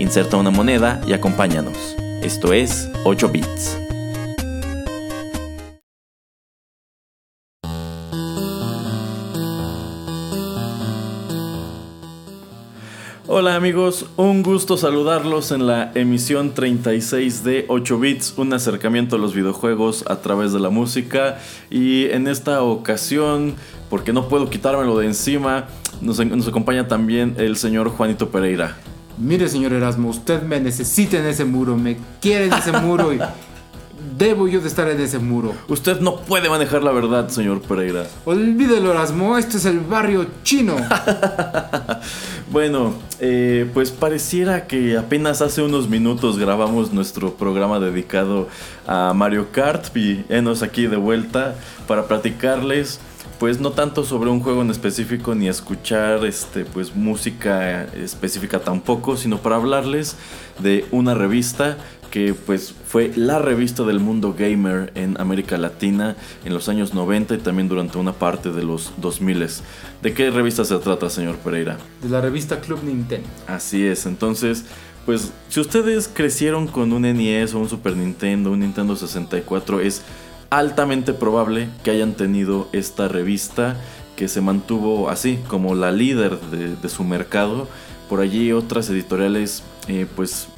Inserta una moneda y acompáñanos. Esto es 8 bits. Hola amigos, un gusto saludarlos en la emisión 36 de 8 bits, un acercamiento a los videojuegos a través de la música y en esta ocasión, porque no puedo quitármelo de encima, nos, nos acompaña también el señor Juanito Pereira. Mire señor Erasmo, usted me necesita en ese muro, me quiere en ese muro y debo yo de estar en ese muro. Usted no puede manejar la verdad, señor Pereira. Olvídelo Erasmo, este es el barrio chino. Bueno, eh, pues pareciera que apenas hace unos minutos grabamos nuestro programa dedicado a Mario Kart y enos aquí de vuelta para platicarles pues no tanto sobre un juego en específico ni escuchar este pues música específica tampoco, sino para hablarles de una revista que pues fue la revista del mundo gamer en América Latina en los años 90 y también durante una parte de los 2000. ¿De qué revista se trata, señor Pereira? De la revista Club Nintendo. Así es, entonces, pues si ustedes crecieron con un NES o un Super Nintendo, un Nintendo 64, es altamente probable que hayan tenido esta revista que se mantuvo así como la líder de, su mercado. Por allí otras editoriales eh, pues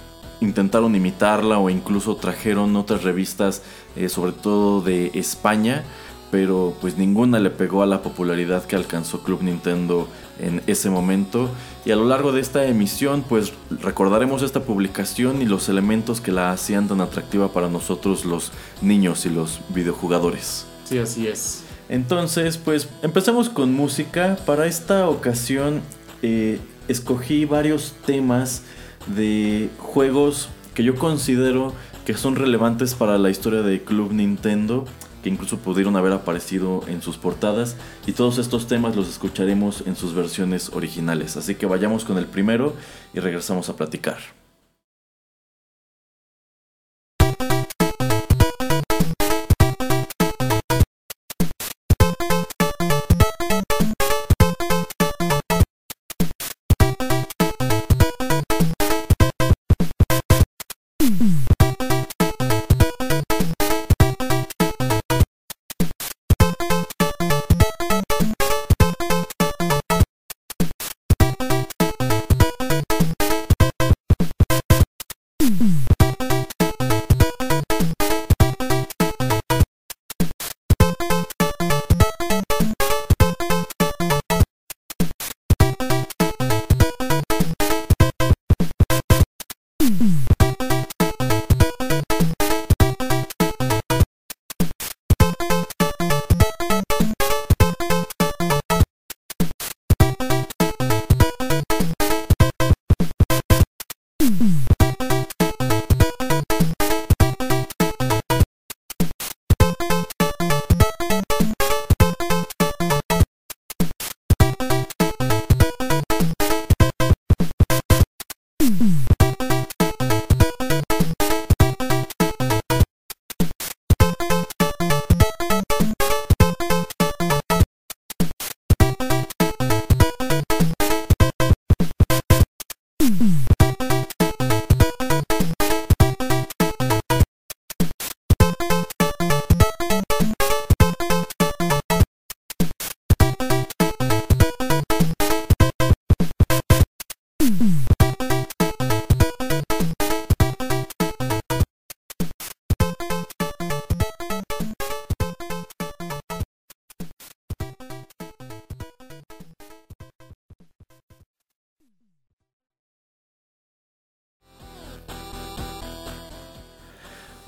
intentaron imitarla o incluso trajeron otras revistas, eh, sobre todo de España, pero pues ninguna le pegó a la popularidad que alcanzó Club Nintendo en ese momento. Y a lo largo de esta emisión, pues recordaremos esta publicación y los elementos que la hacían tan atractiva para nosotros los niños y los videojugadores. Sí, así es. Entonces, pues empecemos con música. Para esta ocasión eh, escogí varios temas de juegos que yo considero que son relevantes para la historia de Club Nintendo, que incluso pudieron haber aparecido en sus portadas, y todos estos temas los escucharemos en sus versiones originales. Así que vayamos con el primero y regresamos a platicar.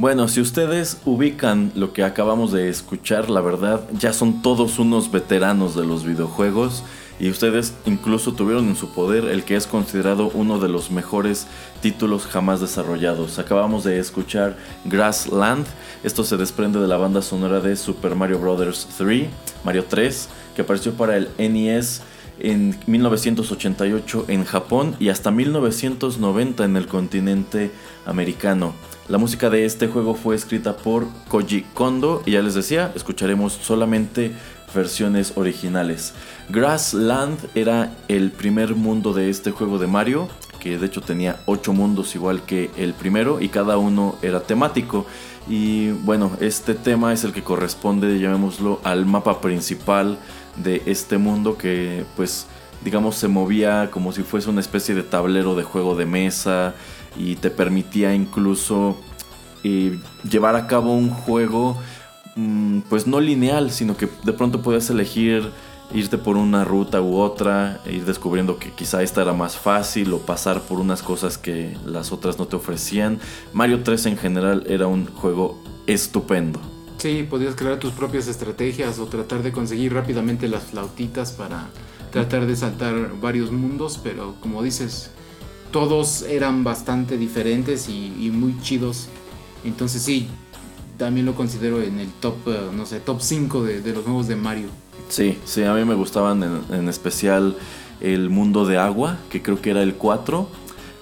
Bueno, si ustedes ubican lo que acabamos de escuchar, la verdad, ya son todos unos veteranos de los videojuegos. y ustedes incluso tuvieron en su poder el que es considerado uno de los mejores títulos jamás desarrollados. Acabamos de escuchar Grassland, esto se desprende de la banda sonora de Super Mario Bros. 3, Mario 3, que apareció para el NES en 1988 en Japón y hasta 1990 en el continente americano. La música de este juego fue escrita por Koji Kondo y ya les decía, escucharemos solamente versiones originales. Grassland era el primer mundo de este juego de Mario, que de hecho tenía 8 mundos igual que el primero y cada uno era temático. Y bueno, este tema es el que corresponde, llamémoslo, al mapa principal de este mundo que pues digamos se movía como si fuese una especie de tablero de juego de mesa y te permitía incluso eh, llevar a cabo un juego mm, pues no lineal, sino que de pronto podías elegir irte por una ruta u otra, e ir descubriendo que quizá esta era más fácil o pasar por unas cosas que las otras no te ofrecían. Mario 3 en general era un juego estupendo. Sí, podías crear tus propias estrategias o tratar de conseguir rápidamente las flautitas para tratar de saltar varios mundos, pero como dices, todos eran bastante diferentes y, muy chidos. Entonces sí, también lo considero en el top, eh, no sé, top 5 de, los juegos de Mario. Sí, sí, a mí me gustaban en, especial el mundo de agua, que creo que era el 4,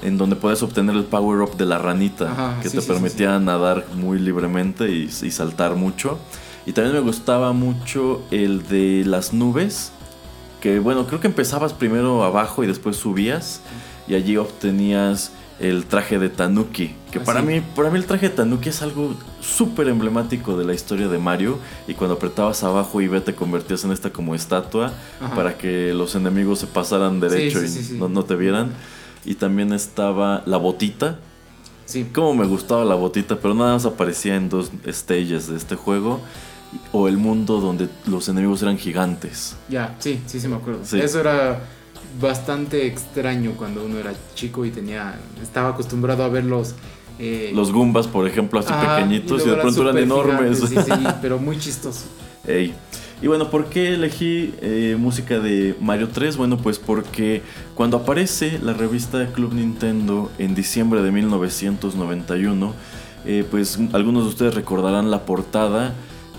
en donde puedes obtener el power up de la ranita, que te permitía nadar muy libremente y, saltar mucho. Y también me gustaba mucho el de las nubes, que bueno, creo que empezabas primero abajo y después subías, y allí obtenías el traje de Tanuki. Que ah, para, mí, para mí el traje de Tanuki es algo súper emblemático de la historia de Mario. Y cuando apretabas abajo y te convertías en esta como estatua para que los enemigos se pasaran derecho y no, no, te vieran. Y también estaba la botita. Sí. Como me gustaba la botita, pero nada más aparecía en dos stages de este juego. O el mundo donde los enemigos eran gigantes. Ya, sí, sí, sí me acuerdo. Eso era bastante extraño cuando uno era chico y tenía estaba acostumbrado a ver los eh, los Goombas por ejemplo así pequeñitos y, de pronto eran enormes. sí, sí, pero muy chistoso y bueno por qué elegí eh, música de Mario 3 bueno pues porque cuando aparece la revista Club Nintendo en diciembre de 1991 eh, pues algunos de ustedes recordarán la portada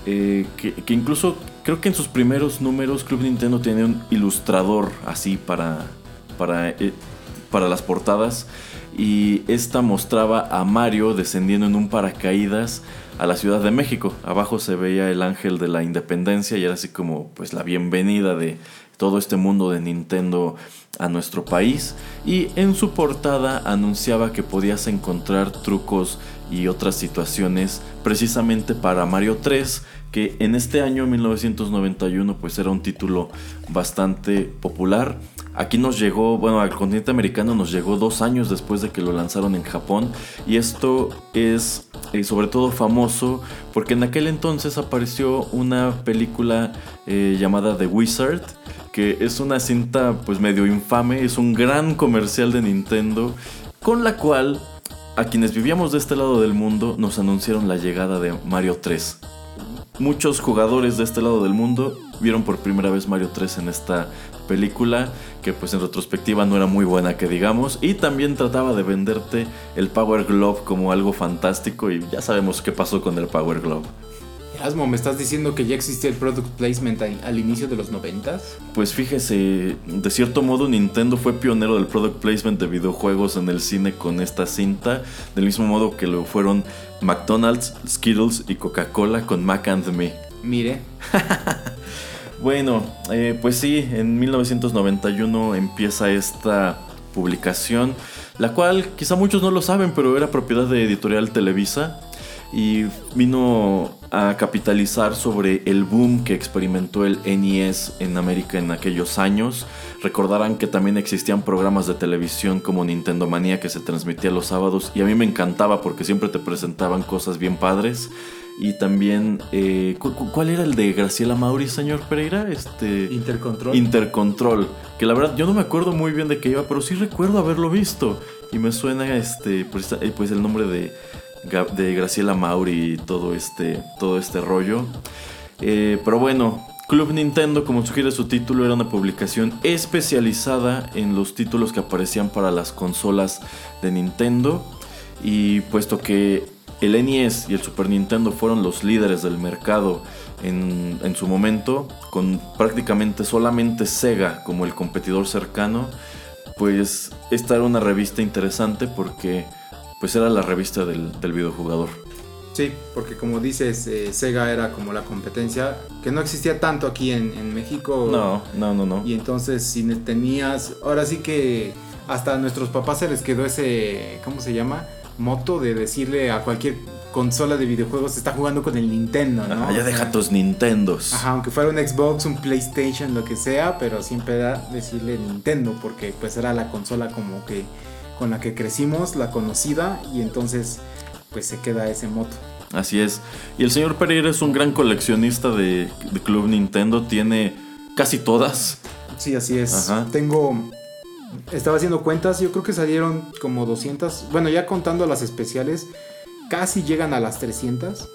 que, que incluso Creo que en sus primeros números Club Nintendo tenía un ilustrador así para, para, eh, para las portadas. Y esta mostraba a Mario descendiendo en un paracaídas a la Ciudad de México. Abajo se veía el ángel de la independencia y era así como pues la bienvenida de todo este mundo de Nintendo a nuestro país. Y en su portada anunciaba que podías encontrar trucos y otras situaciones precisamente para Mario 3 que en este año 1991 pues era un título bastante popular. Aquí nos llegó, bueno, al continente americano nos llegó dos años después de que lo lanzaron en Japón y esto es eh, sobre todo famoso porque en aquel entonces apareció una película eh, llamada The Wizard que es una cinta pues medio infame, es un gran comercial de Nintendo con la cual a quienes vivíamos de este lado del mundo nos anunciaron la llegada de Mario 3. Muchos jugadores de este lado del mundo vieron por primera vez Mario 3 en esta película, que pues en retrospectiva no era muy buena que digamos, y también trataba de venderte el Power Glove como algo fantástico y ya sabemos qué pasó con el Power Glove. Asmo, ¿me estás diciendo que ya existía el product placement al, inicio de los 90 Pues fíjese, de cierto modo Nintendo fue pionero del product placement de videojuegos en el cine con esta cinta, del mismo modo que lo fueron McDonald's, Skittles y Coca-Cola con Mac and Me. Mire. bueno, eh, pues sí, en 1991 empieza esta publicación, la cual quizá muchos no lo saben, pero era propiedad de Editorial Televisa y vino a capitalizar sobre el boom que experimentó el NES en América en aquellos años. Recordarán que también existían programas de televisión como Nintendo Manía que se transmitía los sábados y a mí me encantaba porque siempre te presentaban cosas bien padres. Y también, eh, ¿cuál era el de Graciela Mauri, señor Pereira? Este, Intercontrol. Intercontrol. Que la verdad yo no me acuerdo muy bien de qué iba, pero sí recuerdo haberlo visto. Y me suena este, pues, eh, pues el nombre de de Graciela Mauri y todo este, todo este rollo. Eh, pero bueno, Club Nintendo, como sugiere su título, era una publicación especializada en los títulos que aparecían para las consolas de Nintendo. Y puesto que el NES y el Super Nintendo fueron los líderes del mercado en, en su momento, con prácticamente solamente Sega como el competidor cercano, pues esta era una revista interesante porque pues era la revista del, del videojugador. Sí, porque como dices, eh, Sega era como la competencia, que no existía tanto aquí en, en México. No, no, no, no. Y entonces si tenías, ahora sí que hasta a nuestros papás se les quedó ese, ¿cómo se llama? Moto de decirle a cualquier consola de videojuegos está jugando con el Nintendo, ¿no? Ya O deja sea, tus Nintendos. Ajá, aunque fuera un Xbox, un PlayStation, lo que sea, pero siempre era decirle Nintendo, porque pues era la consola como que con la que crecimos, la conocida, y entonces pues se queda ese moto. Así es. Y el señor Pereira es un gran coleccionista de, de Club Nintendo. Tiene casi todas. Sí, así es. Ajá. Tengo. Estaba haciendo cuentas, yo creo que salieron como 200. Bueno, ya contando las especiales, casi llegan a las 300.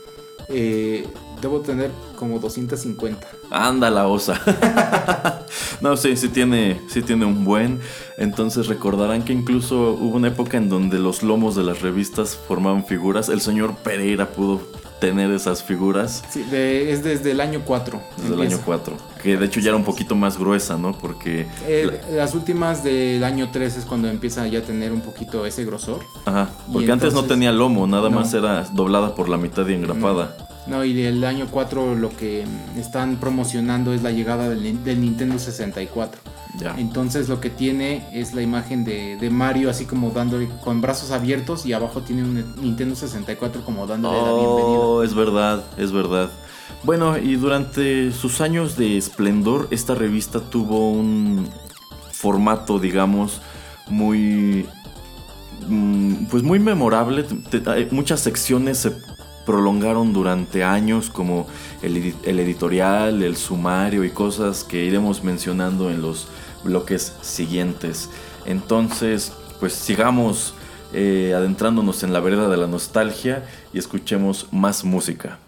Eh, debo tener como 250. Anda la osa. no, sí, sí tiene, sí tiene un buen. Entonces recordarán que incluso hubo una época en donde los lomos de las revistas formaban figuras. El señor Pereira pudo tener esas figuras Sí, de- es desde el año 4. desde el año 4. Que de hecho ya era un poquito más gruesa, ¿no? Porque... Eh, las últimas del año 3 es cuando empieza ya a tener un poquito ese grosor. Ajá, Y porque antes no tenía lomo, nada No. más era doblada por la mitad y engrapada. No, y del año 4 lo que están promocionando es la llegada del, del Nintendo 64. Ya. Entonces lo que tiene es la imagen de, de Mario así como dándole con brazos abiertos y abajo tiene un Nintendo 64 como dándole la bienvenida. Oh, es verdad, es verdad. Bueno, y durante sus años de esplendor, esta revista tuvo un formato, digamos, muy. mm, Pues muy memorable. Muchas secciones se prolongaron durante años, como el, edi- el editorial, el sumario y cosas que iremos mencionando en los bloques siguientes. Entonces, pues sigamos eh, adentrándonos en la vereda de la nostalgia y escuchemos más música.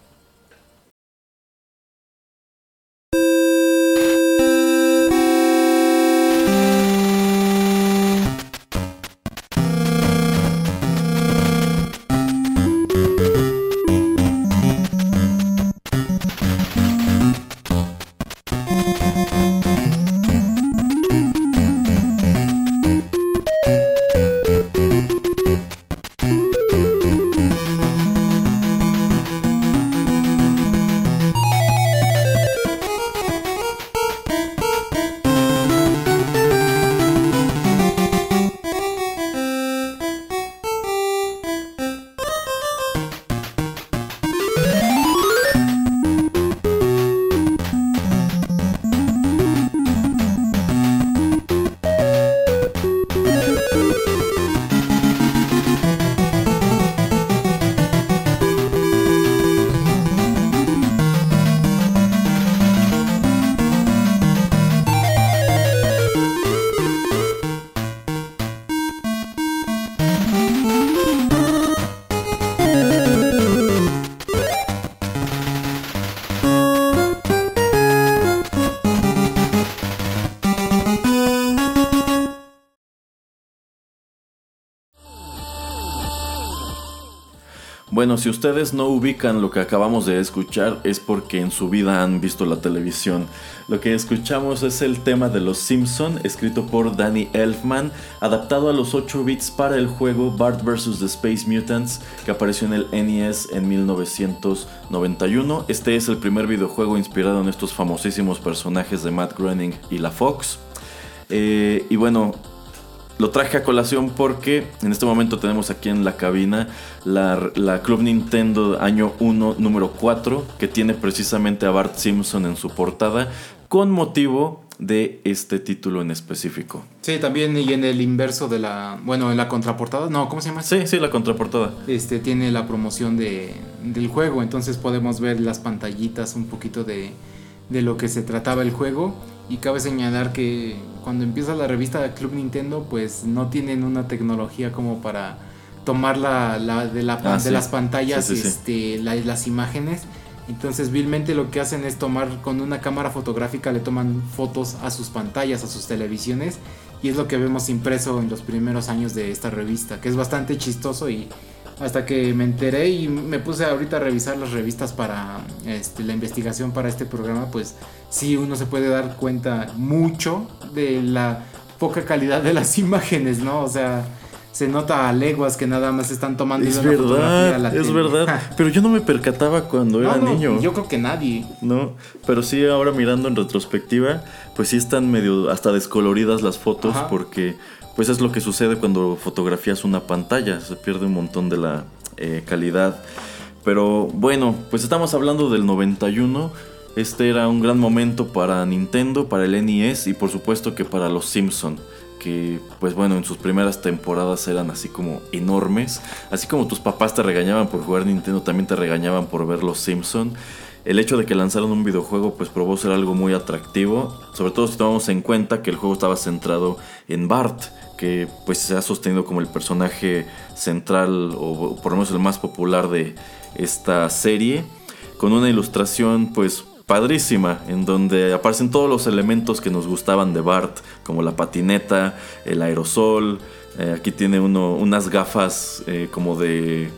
Bueno, si ustedes no ubican lo que acabamos de escuchar es porque en su vida han visto la televisión. Lo que escuchamos es el tema de Los Simpson, escrito por Danny Elfman, adaptado a los 8 bits para el juego Bart vs. The Space Mutants, que apareció en el NES en 1991. Este es el primer videojuego inspirado en estos famosísimos personajes de Matt Groening y la Fox. Eh, y bueno, lo traje a colación porque en este momento tenemos aquí en la cabina la, la Club Nintendo año 1, número 4, que tiene precisamente a Bart Simpson en su portada, con motivo de este título en específico. Sí, también y en el inverso de la, bueno, en la contraportada, no, ¿cómo se llama? Sí, sí, la contraportada. Este tiene la promoción de, del juego, entonces podemos ver las pantallitas un poquito de, de lo que se trataba el juego. Y cabe señalar que cuando empieza la revista Club Nintendo, pues no tienen una tecnología como para tomar la, la- de, la, Ah, de sí. las pantallas Sí, sí. Este, la- las imágenes Entonces, vilmente lo que hacen es tomar con una cámara fotográfica, le toman fotos a sus pantallas, a sus televisiones, y es lo que vemos impreso en los primeros años de esta revista, que es bastante chistoso y hasta que me enteré y me puse ahorita a revisar las revistas para este, la investigación para este programa, pues sí uno se puede dar cuenta mucho de la poca calidad de las imágenes, ¿no? O sea, se nota a leguas que nada más están tomando Es una verdad, la es tele. verdad. Pero yo no me percataba cuando era no, niño. Yo creo que nadie. No, pero sí ahora mirando en retrospectiva, pues sí están medio hasta descoloridas las fotos Ajá. porque pues es lo que sucede cuando fotografías una pantalla, se pierde un montón de la eh, calidad. Pero bueno, pues estamos hablando del 91. Este era un gran momento para Nintendo, para el NES y por supuesto que para los Simpson que pues bueno en sus primeras temporadas eran así como enormes así como tus papás te regañaban por jugar Nintendo también te regañaban por ver los Simpson el hecho de que lanzaron un videojuego pues probó ser algo muy atractivo sobre todo si tomamos en cuenta que el juego estaba centrado en Bart que pues se ha sostenido como el personaje central o por lo menos el más popular de esta serie con una ilustración pues padrísima en donde aparecen todos los elementos que nos gustaban de Bart como la patineta, el aerosol, eh, aquí tiene uno unas gafas eh, como de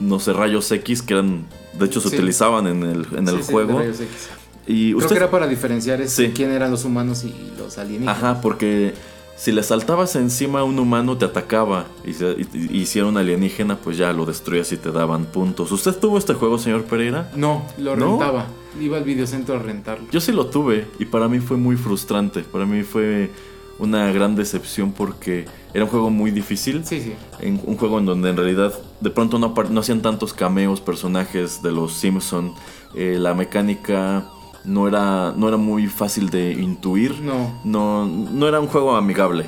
no sé rayos X que eran de hecho se Sí. utilizaban en el, en el Sí, juego y Creo usted que era para diferenciar este, quién eran los humanos y los alienígenas. Ajá, porque si le saltabas encima a un humano te atacaba y, se- y- y si era un alienígena pues ya lo destruías y te daban puntos. ¿Usted tuvo este juego, señor Pereira? No, lo ¿No? rentaba. Iba al videocentro a rentarlo. Yo sí lo tuve y para mí fue muy frustrante. Para mí fue una gran decepción porque era un juego muy difícil. Sí, sí. En- un juego en donde en realidad de pronto no, no hacían tantos cameos personajes de los Simpson. Eh, la mecánica no era, no era muy fácil de intuir. No. No, no era un juego amigable.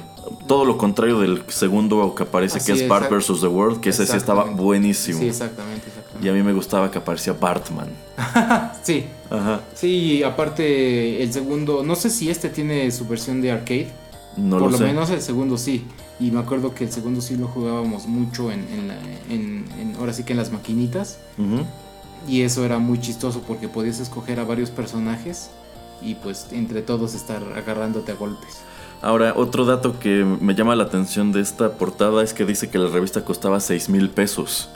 Todo lo contrario del segundo que aparece, Así que es Bart vs. The World, que ese sí estaba buenísimo. Sí, exactamente, Y a mí me gustaba que aparecía Bartman. Sí, Ajá. sí, y aparte el segundo, no sé si este tiene su versión de arcade. No Por lo lo, sé. menos el segundo sí. Y me acuerdo que el segundo sí lo jugábamos mucho en, en, la- en- en- ahora sí que en las maquinitas. Y eso era muy chistoso porque podías escoger a varios personajes y pues entre todos estar agarrándote a golpes. Ahora, otro dato que me llama la atención de esta portada es que dice que la revista costaba 6 mil pesos.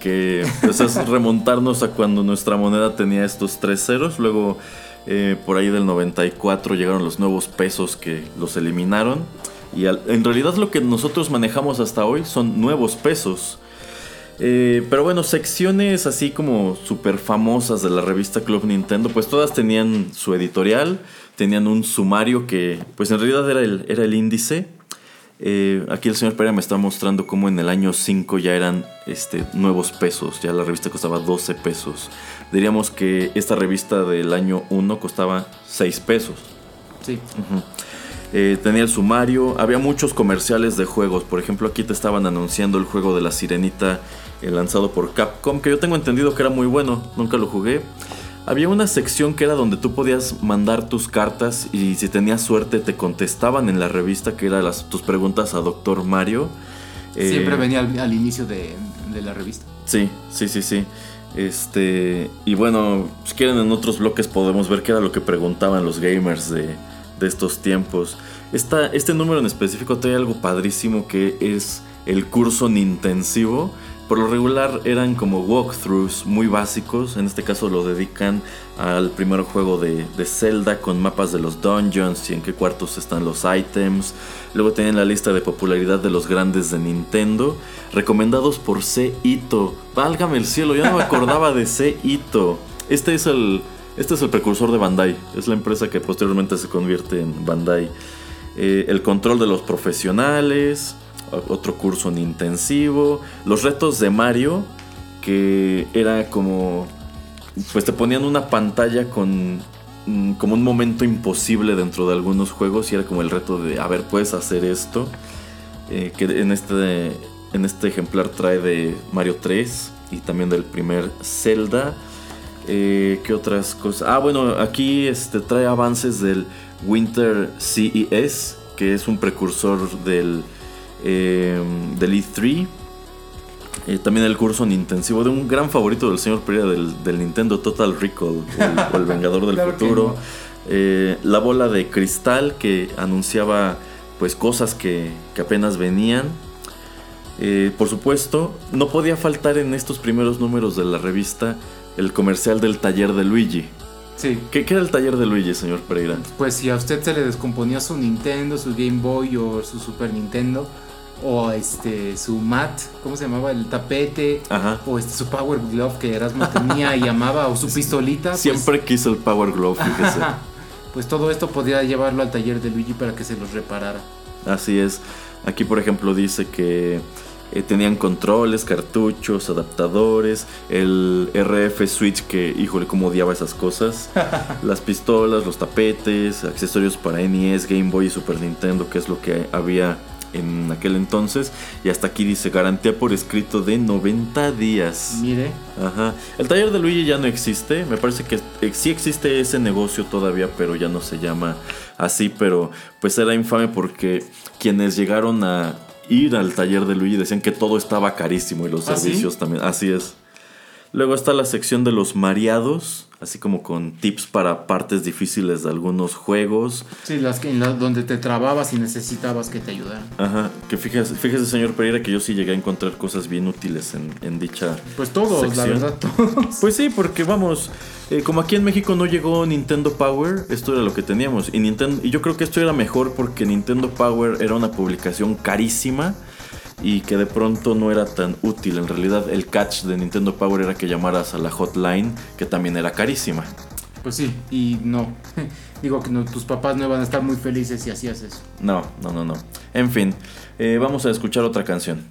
Que pues, es remontarnos a cuando nuestra moneda tenía estos tres ceros. Luego, eh, por ahí del 94 llegaron los nuevos pesos que los eliminaron. Y en realidad lo que nosotros manejamos hasta hoy son nuevos pesos. Eh, pero bueno, secciones así como súper famosas de la revista Club Nintendo, pues todas tenían su editorial, tenían un sumario que pues en realidad era el, era el índice. Eh, aquí el señor Pereira me está mostrando cómo en el año 5 ya eran este, nuevos pesos, ya la revista costaba 12 pesos. Diríamos que esta revista del año 1 costaba 6 pesos. Sí. Eh, tenía el sumario, había muchos comerciales de juegos. Por ejemplo, aquí te estaban anunciando el juego de la sirenita eh, lanzado por Capcom, que yo tengo entendido que era muy bueno, nunca lo jugué. Había una sección que era donde tú podías mandar tus cartas y si tenías suerte te contestaban en la revista, que eran las, tus preguntas a Doctor Mario. Eh, Siempre venía al, al inicio de, de la revista. Sí, sí, sí, sí. Este, y bueno, si quieren en otros bloques podemos ver qué era lo que preguntaban los gamers de, de estos tiempos. Esta, este número en específico trae algo padrísimo que es el curso Nintensivo. Por lo regular eran como walkthroughs muy básicos. En este caso lo dedican al primer juego de, de Zelda con mapas de los dungeons y en qué cuartos están los items. Luego tienen la lista de popularidad de los grandes de Nintendo. Recomendados por C. Ito. Válgame el cielo, yo no me acordaba de C. Ito. Este es el. Este es el precursor de Bandai. Es la empresa que posteriormente se convierte en Bandai. Eh, el control de los profesionales. Otro curso en intensivo. Los retos de Mario. Que era como. Pues te ponían una pantalla con. mm, Como un momento imposible dentro de algunos juegos. Y era como el reto de. A ver, puedes hacer esto. Eh, que en este, en este ejemplar trae de Mario 3 y también del primer Zelda. Eh, ¿Qué otras cosas? Ah, bueno, aquí este, trae avances del Winter CES, que es un precursor del, eh, del E3. Eh, también el curso intensivo de un gran favorito del señor Pereira del, del Nintendo Total Recall o el, o el Vengador del Claro Futuro. no. Eh, la bola de cristal que anunciaba pues cosas que, que apenas venían. Eh, por supuesto, no podía faltar en estos primeros números de la revista el comercial del taller de Luigi. Sí. ¿Qué, qué era el taller de Luigi, señor Pereira? Pues si a usted se le descomponía su Nintendo, su Game Boy o su Super Nintendo o este su mat, ¿cómo se llamaba? El tapete Ajá. o este su Power Glove que Erasmo tenía y amaba o su pistolita. pues- Siempre quiso el Power Glove, fíjese. Pues todo esto podía llevarlo al taller de Luigi para que se los reparara. Así es. Aquí, por ejemplo, dice que eh, tenían controles, cartuchos, adaptadores, el RF Switch, que, híjole, cómo odiaba esas cosas. las pistolas, los tapetes, accesorios para NES, Game Boy y Super Nintendo, que es lo que había en aquel entonces. Y hasta aquí dice garantía por escrito de 90 días. Mire, Ajá. El taller de Luigi ya no existe. Me parece que eh, sí existe ese negocio todavía, pero ya no se llama así. Pero pues era infame porque quienes llegaron a ir al taller de Luigi decían que todo estaba carísimo y los ¿Ah, sí? servicios también. Así es. Luego está la sección de los mareados, así como con tips para partes difíciles de algunos juegos. sí, las que en la- donde te trababas y necesitabas que te ayudaran. Ajá, que fíjese, fíjese señor Pereira que yo sí llegué a encontrar cosas bien útiles en, en dicha Pues todos, la verdad, todos. Pues sí, porque vamos, eh, como aquí en México no llegó Nintendo Power, esto era lo que teníamos. Y, Nintendo, y yo creo que esto era mejor porque Nintendo Power era una publicación carísima y que de pronto no era tan útil. En realidad el catch de Nintendo Power era que llamaras a la hotline, que también era carísima. Pues sí, y no. Digo que no, tus papás no iban a estar muy felices si hacías eso. No, no, no, no. En fin, eh, vamos a escuchar otra canción.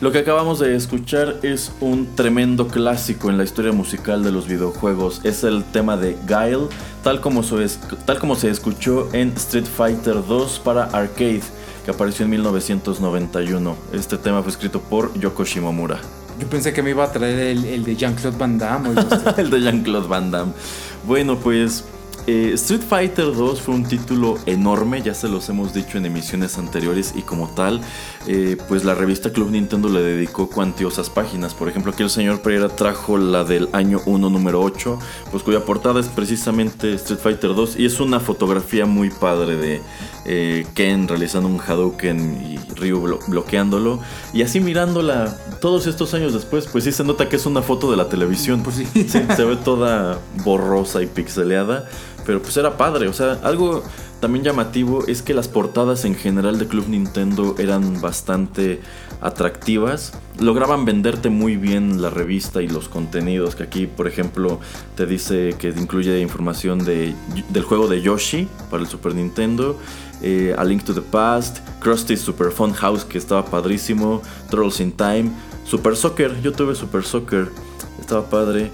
Lo que acabamos de escuchar es un tremendo clásico en la historia musical de los videojuegos. Es el tema de Guile, tal como, se es- tal como se escuchó en Street Fighter 2 para arcade, que apareció en 1991. Este tema fue escrito por Yoko Shimomura. Yo pensé que me iba a traer el, el de Jean-Claude Van Damme. usted. el de Jean-Claude Van Damme. Bueno, pues eh, Street Fighter 2 fue un título enorme, ya se los hemos dicho en emisiones anteriores y como tal, eh, pues la revista Club Nintendo le dedicó cuantiosas páginas. Por ejemplo, aquí el señor Pereira trajo la del año 1, número 8, pues cuya portada es precisamente Street Fighter 2 y es una fotografía muy padre de eh, Ken realizando un Hadouken y Ryu blo- bloqueándolo. Y así mirándola todos estos años después, pues sí se nota que es una foto de la televisión. Pues sí. Sí, se ve toda borrosa y pixeleada. Pero pues era padre. O sea, algo también llamativo es que las portadas en general de Club Nintendo eran bastante atractivas. Lograban venderte muy bien la revista y los contenidos, que aquí por ejemplo te dice que incluye información de, del juego de Yoshi para el Super Nintendo, eh, A Link to the Past, Krusty's Super Fun House que estaba padrísimo, Trolls in Time, Super Soccer, yo tuve Super Soccer, estaba padre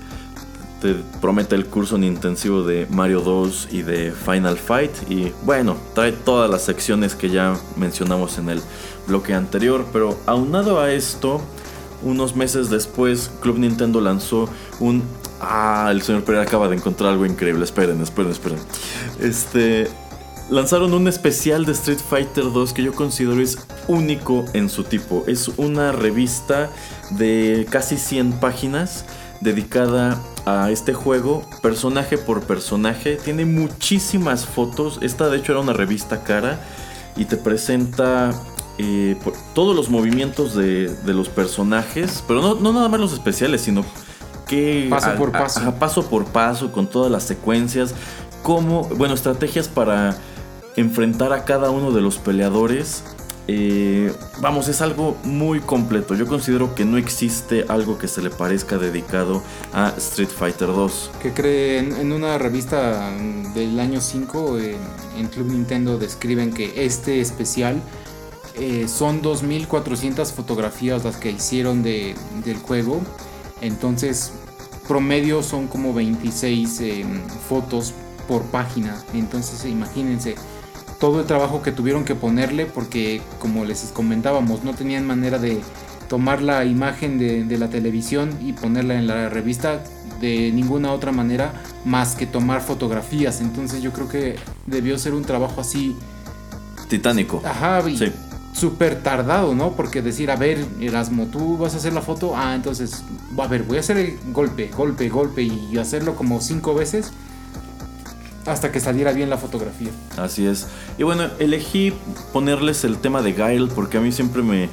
te promete el curso en intensivo de Mario 2 y de Final Fight. Y bueno, trae todas las secciones que ya mencionamos en el bloque anterior. Pero aunado a esto, unos meses después, Club Nintendo lanzó un. Ah, el señor Pereira acaba de encontrar algo increíble. Esperen, esperen, esperen. Este. Lanzaron un especial de Street Fighter 2 que yo considero es único en su tipo. Es una revista de casi 100 páginas dedicada a este juego, personaje por personaje. Tiene muchísimas fotos. Esta de hecho era una revista cara y te presenta eh, todos los movimientos de, los personajes, pero no, no, nada más los especiales, sino que paso por paso. paso por paso, con todas las secuencias, como, bueno, estrategias para enfrentar a cada uno de los peleadores eh, vamos, es algo muy completo. Yo considero que no existe algo que se le parezca dedicado a Street Fighter 2. Que cree en, una revista del año 5 en Club Nintendo describen que este especial eh, son 2.400 fotografías las que hicieron del juego. Entonces, promedio son como 26 eh, fotos por página. Entonces, imagínense todo el trabajo que tuvieron que ponerle porque como les comentábamos no tenían manera de tomar la imagen de, la televisión y ponerla en la revista de ninguna otra manera más que tomar fotografías. Entonces yo creo que debió ser un trabajo así titánico. Ajá sí. súper tardado no porque decir a ver Erasmo tú vas a hacer la foto ah entonces a ver voy a hacer el golpe golpe golpe y hacerlo como cinco veces hasta que saliera bien la fotografía. Así es. Y bueno, elegí ponerles el tema de Gail porque a mí siempre me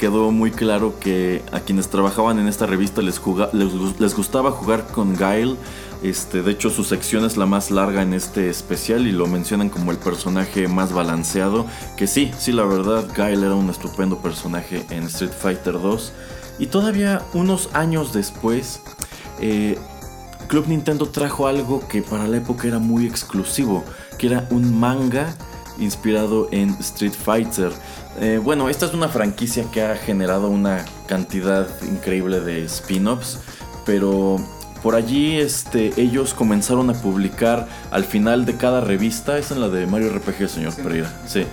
quedó muy claro que a quienes trabajaban en esta revista les, les, gustaba jugar con Gail. Este, de hecho, su sección es la más larga en este especial y lo mencionan como el personaje más balanceado. Que sí, sí, la verdad, Gail era un estupendo personaje en Street Fighter 2. Y todavía unos años después, eh, Club Nintendo trajo algo que para la época era muy exclusivo, que era un manga inspirado en Street Fighter. Eh, bueno, esta es una franquicia que ha generado una cantidad increíble de spin-offs, pero por allí este, ellos comenzaron a publicar al final de cada revista, es en la de Mario RPG, señor Pereira, sí.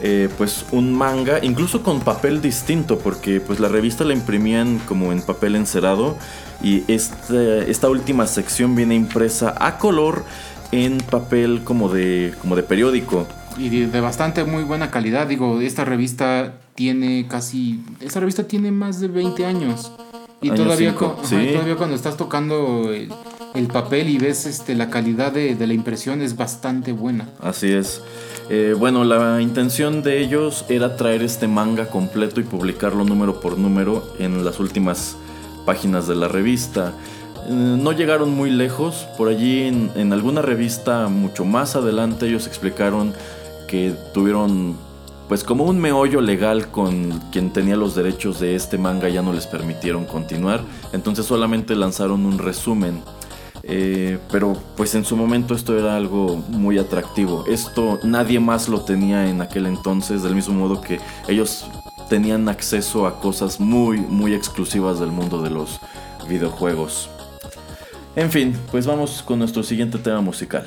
Eh, pues un manga, incluso con papel distinto, porque pues la revista la imprimían como en papel encerado y este, esta última sección viene impresa a color en papel como de, como de periódico. Y de, bastante muy buena calidad. Digo, esta revista tiene casi... Esta revista tiene más de 20 años. Y todavía, todavía cuando estás tocando el, papel y ves este, la calidad de, la impresión es bastante buena. Así es. Eh, bueno, la intención de ellos era traer este manga completo y publicarlo número por número en las últimas páginas de la revista. Eh, no llegaron muy lejos, por allí en, alguna revista mucho más adelante ellos explicaron que tuvieron pues como un meollo legal con quien tenía los derechos de este manga ya no les permitieron continuar, entonces solamente lanzaron un resumen. Eh, pero pues en su momento esto era algo muy atractivo. Esto nadie más lo tenía en aquel entonces, del mismo modo que ellos tenían acceso a cosas muy, muy exclusivas del mundo de los videojuegos. En fin, pues vamos con nuestro siguiente tema musical.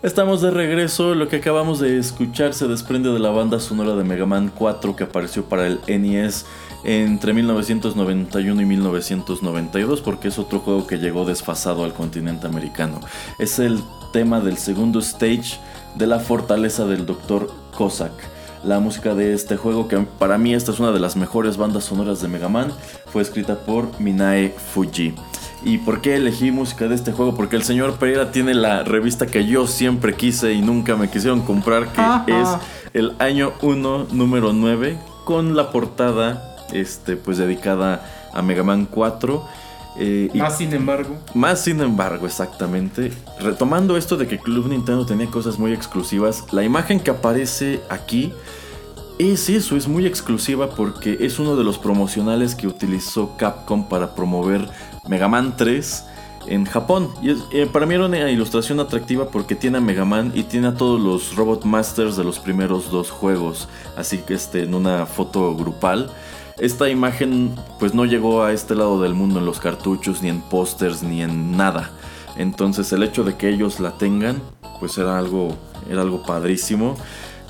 Estamos de regreso, lo que acabamos de escuchar se desprende de la banda sonora de Mega Man 4 que apareció para el NES entre 1991 y 1992 porque es otro juego que llegó desfasado al continente americano. Es el tema del segundo stage de la fortaleza del Dr. Cossack. La música de este juego, que para mí esta es una de las mejores bandas sonoras de Mega Man, fue escrita por Minae Fuji. ¿Y por qué elegí música de este juego? Porque el señor Pereira tiene la revista que yo siempre quise y nunca me quisieron comprar, que es el año 1, número 9, con la portada este, pues dedicada a Mega Man 4. Eh, más sin embargo. Más sin embargo, exactamente. Retomando esto de que Club Nintendo tenía cosas muy exclusivas, la imagen que aparece aquí es eso, es muy exclusiva porque es uno de los promocionales que utilizó Capcom para promover Mega Man 3 en Japón. Y eh, para mí era una ilustración atractiva porque tiene a Mega Man y tiene a todos los Robot Masters de los primeros dos juegos. Así que este, en una foto grupal. Esta imagen pues no llegó a este lado del mundo en los cartuchos, ni en pósters, ni en nada. Entonces el hecho de que ellos la tengan, pues era algo, era algo padrísimo.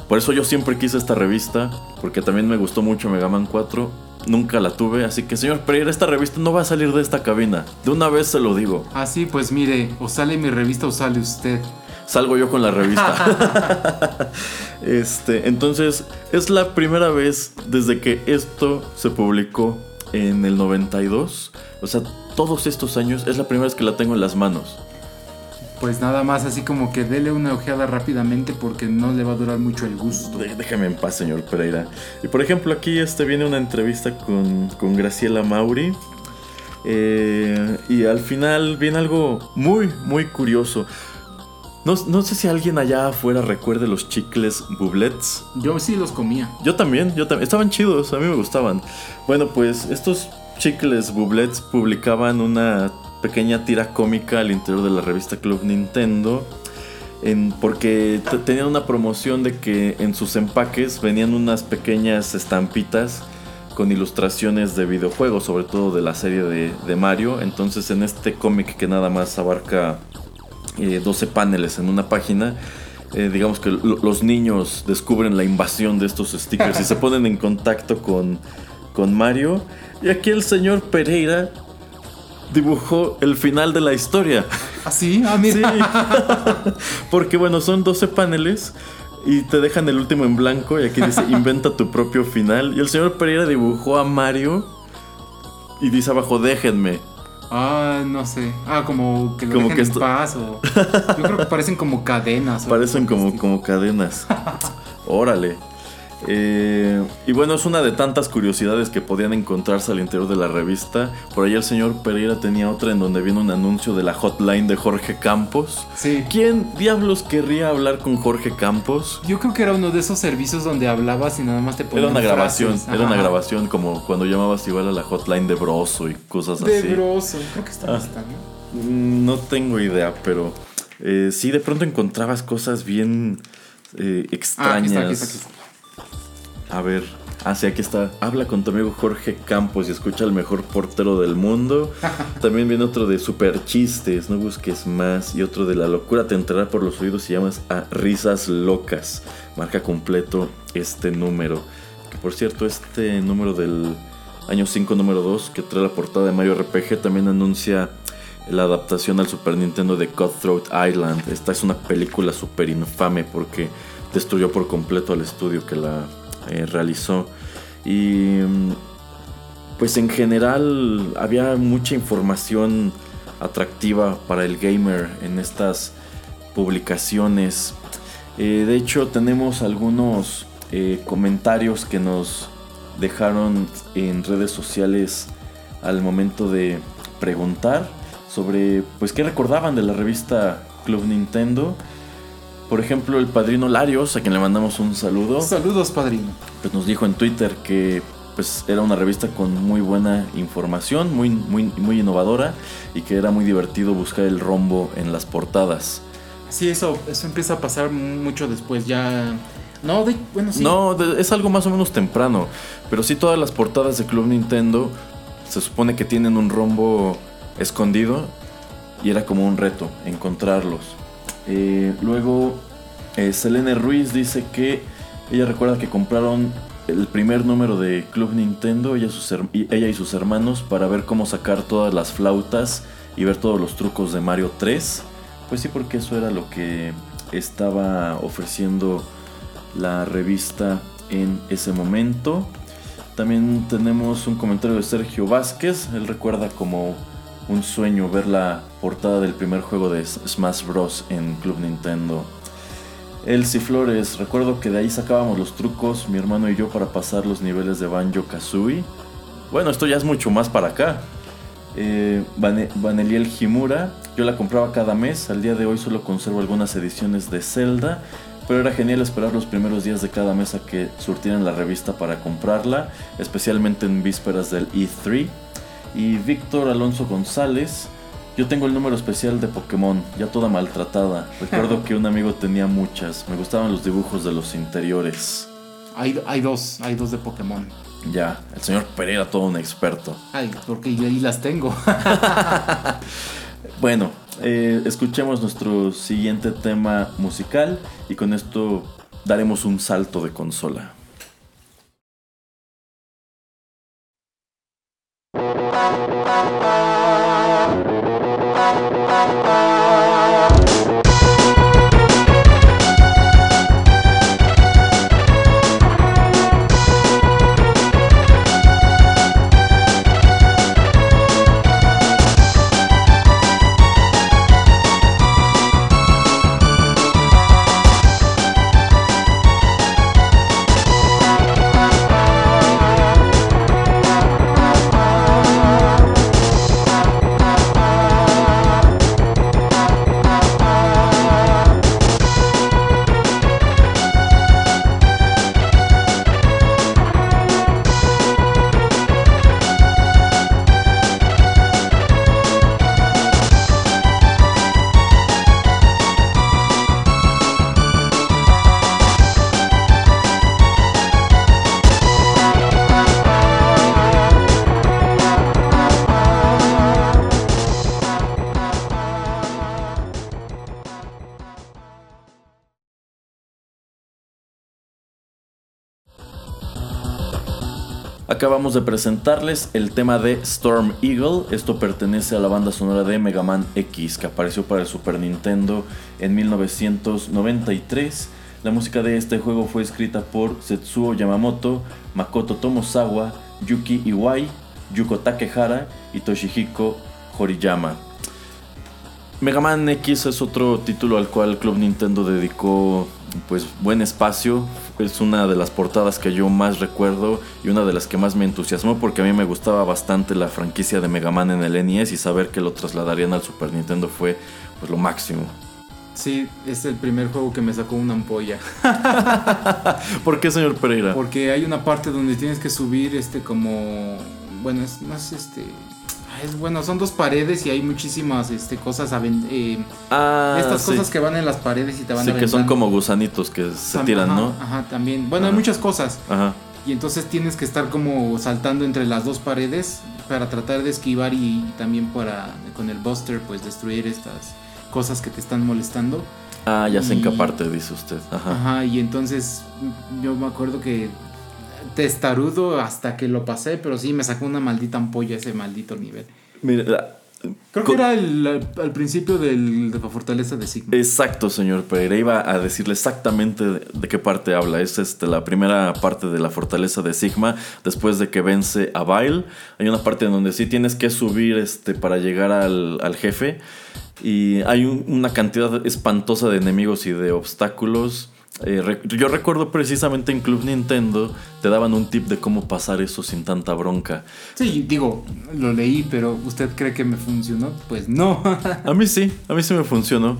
Por eso yo siempre quise esta revista, porque también me gustó mucho Mega Man 4. Nunca la tuve, así que señor Pereira, esta revista no va a salir de esta cabina. De una vez se lo digo. Así ah, pues mire, o sale mi revista o sale usted salgo yo con la revista. este, entonces, es la primera vez desde que esto se publicó en el 92. O sea, todos estos años es la primera vez que la tengo en las manos. Pues nada más así como que dele una ojeada rápidamente porque no le va a durar mucho el gusto. Déjame en paz, señor Pereira. Y por ejemplo, aquí este viene una entrevista con, con Graciela Mauri. Eh, y al final viene algo muy, muy curioso. No, sé si alguien allá afuera recuerde los chicles bublets. Yo sí los comía. Yo también, yo también. Estaban chidos, a mí me gustaban. Bueno, pues estos chicles bublets publicaban una pequeña tira cómica al interior de la revista Club Nintendo. En, porque tenían una promoción de que en sus empaques venían unas pequeñas estampitas con ilustraciones de videojuegos, sobre todo de la serie de, de Mario. Entonces en este cómic que nada más abarca 12 eh, paneles en una página. Eh, digamos que los niños descubren la invasión de estos stickers y se ponen en contacto con, con Mario. Y aquí el señor Pereira dibujó el final de la historia. ¿Ah, sí? Ah, mira. Porque bueno, son 12 paneles y te dejan el último en blanco y aquí dice inventa tu propio final. Y el señor Pereira dibujó a Mario y dice abajo déjenme. Ah, no sé. Ah, como que lo como que en paz o... Yo creo que parecen como cadenas. Parecen como, como cadenas. Órale. Eh, y bueno, es una de tantas curiosidades que podían encontrarse al interior de la revista. Por ahí el señor Pereira tenía otra en donde viene un anuncio de la hotline de Jorge Campos. Sí. ¿Quién diablos querría hablar con Jorge Campos? Yo creo que era uno de esos servicios donde hablabas y nada más te ponían Era una grabación, era una grabación como cuando llamabas igual a la hotline de Broso y cosas así. De Broso, creo que está, ah, ¿no? Mm, no tengo idea, pero eh, sí, de pronto encontrabas cosas bien eh, extrañas. Ah, aquí está, aquí está. A ver, hacia aquí está. Habla con tu amigo Jorge Campos y escucha al mejor portero del mundo. También viene otro de super chistes, no busques más. Y otro de la locura te entrará por los oídos y llamas a risas locas. Marca completo este número. Que por cierto, este número del año 5, número 2, que trae la portada de Mario RPG, también anuncia la adaptación al Super Nintendo de Cutthroat Island. Esta es una película súper infame porque destruyó por completo al estudio que la eh, realizó. Y mm, pues en general había mucha información atractiva para el gamer en estas publicaciones. Eh, de hecho tenemos algunos eh, comentarios que nos dejaron en redes sociales al momento de preguntar sobre pues qué recordaban de la revista Club Nintendo por ejemplo, el padrino Larios, a quien le mandamos un saludo. Saludos, padrino. Pues nos dijo en Twitter que pues era una revista con muy buena información, muy, muy, muy innovadora y que era muy divertido buscar el rombo en las portadas. Sí, eso, eso empieza a pasar mucho después, ya... No, bueno, sí. No, es algo más o menos temprano, pero sí todas las portadas de Club Nintendo se supone que tienen un rombo escondido y era como un reto encontrarlos. Eh, luego, eh, Selene Ruiz dice que ella recuerda que compraron el primer número de Club Nintendo, ella, y sus hermanos, para ver cómo sacar todas las flautas y ver todos los trucos de Mario 3. Pues sí, porque eso era lo que estaba ofreciendo la revista en ese momento. También tenemos un comentario de Sergio Vázquez. Él recuerda como un sueño ver la portada del primer juego de Smash Bros. en Club Nintendo. Elsie Flores, recuerdo que de ahí sacábamos los trucos, mi hermano y yo, para pasar los niveles de Banjo Kazooie. Bueno, esto ya es mucho más para acá. Eh, Vaneliel Himura, yo la compraba cada mes, al día de hoy solo conservo algunas ediciones de Zelda, pero era genial esperar los primeros días de cada mes a que surtieran la revista para comprarla, especialmente en vísperas del E3. Y Víctor Alonso González, yo tengo el número especial de Pokémon, ya toda maltratada. Recuerdo que un amigo tenía muchas, me gustaban los dibujos de los interiores. Hay, hay dos, hay dos de Pokémon. Ya, el señor Pereira, todo un experto. Ay, porque ahí las tengo. bueno, eh, escuchemos nuestro siguiente tema musical y con esto daremos un salto de consola. Acabamos de presentarles el tema de Storm Eagle. Esto pertenece a la banda sonora de Mega Man X que apareció para el Super Nintendo en 1993. La música de este juego fue escrita por Setsuo Yamamoto, Makoto Tomosawa, Yuki Iwai, Yuko Takehara y Toshihiko Horiyama. Mega Man X es otro título al cual Club Nintendo dedicó pues buen espacio. Es una de las portadas que yo más recuerdo y una de las que más me entusiasmó porque a mí me gustaba bastante la franquicia de Mega Man en el NES y saber que lo trasladarían al Super Nintendo fue pues lo máximo. Sí, es el primer juego que me sacó una ampolla. ¿Por qué, señor Pereira? Porque hay una parte donde tienes que subir este como bueno, es más este es bueno, son dos paredes y hay muchísimas este, cosas. Eh, ah, estas cosas que van en las paredes y te van Sí, que son como gusanitos que se tiran, ¿no? Ajá, también. Bueno, hay muchas cosas. Ajá. Y entonces tienes que estar como saltando entre las dos paredes para tratar de esquivar y, también para con el buster pues destruir estas cosas que te están molestando. Ah, ya sé en qué parte dice usted. Ajá. Ajá, y entonces yo me acuerdo que testarudo hasta que lo pasé, pero sí me sacó una maldita ampolla ese maldito nivel. Mira, Creo que era el, al principio de la fortaleza de Sigma. Exacto, señor Pereira. Iba a decirle exactamente de, qué parte habla. Es este, la primera parte de la fortaleza de Sigma. Después de que vence a Vile. Hay una parte en donde sí tienes que subir este, para llegar al, al jefe. Y hay una cantidad espantosa de enemigos y de obstáculos. Eh, yo recuerdo precisamente en Club Nintendo te daban un tip de cómo pasar eso sin tanta bronca. Sí, digo, lo leí, pero ¿usted cree que me funcionó? Pues no. a mí sí, a mí sí me funcionó.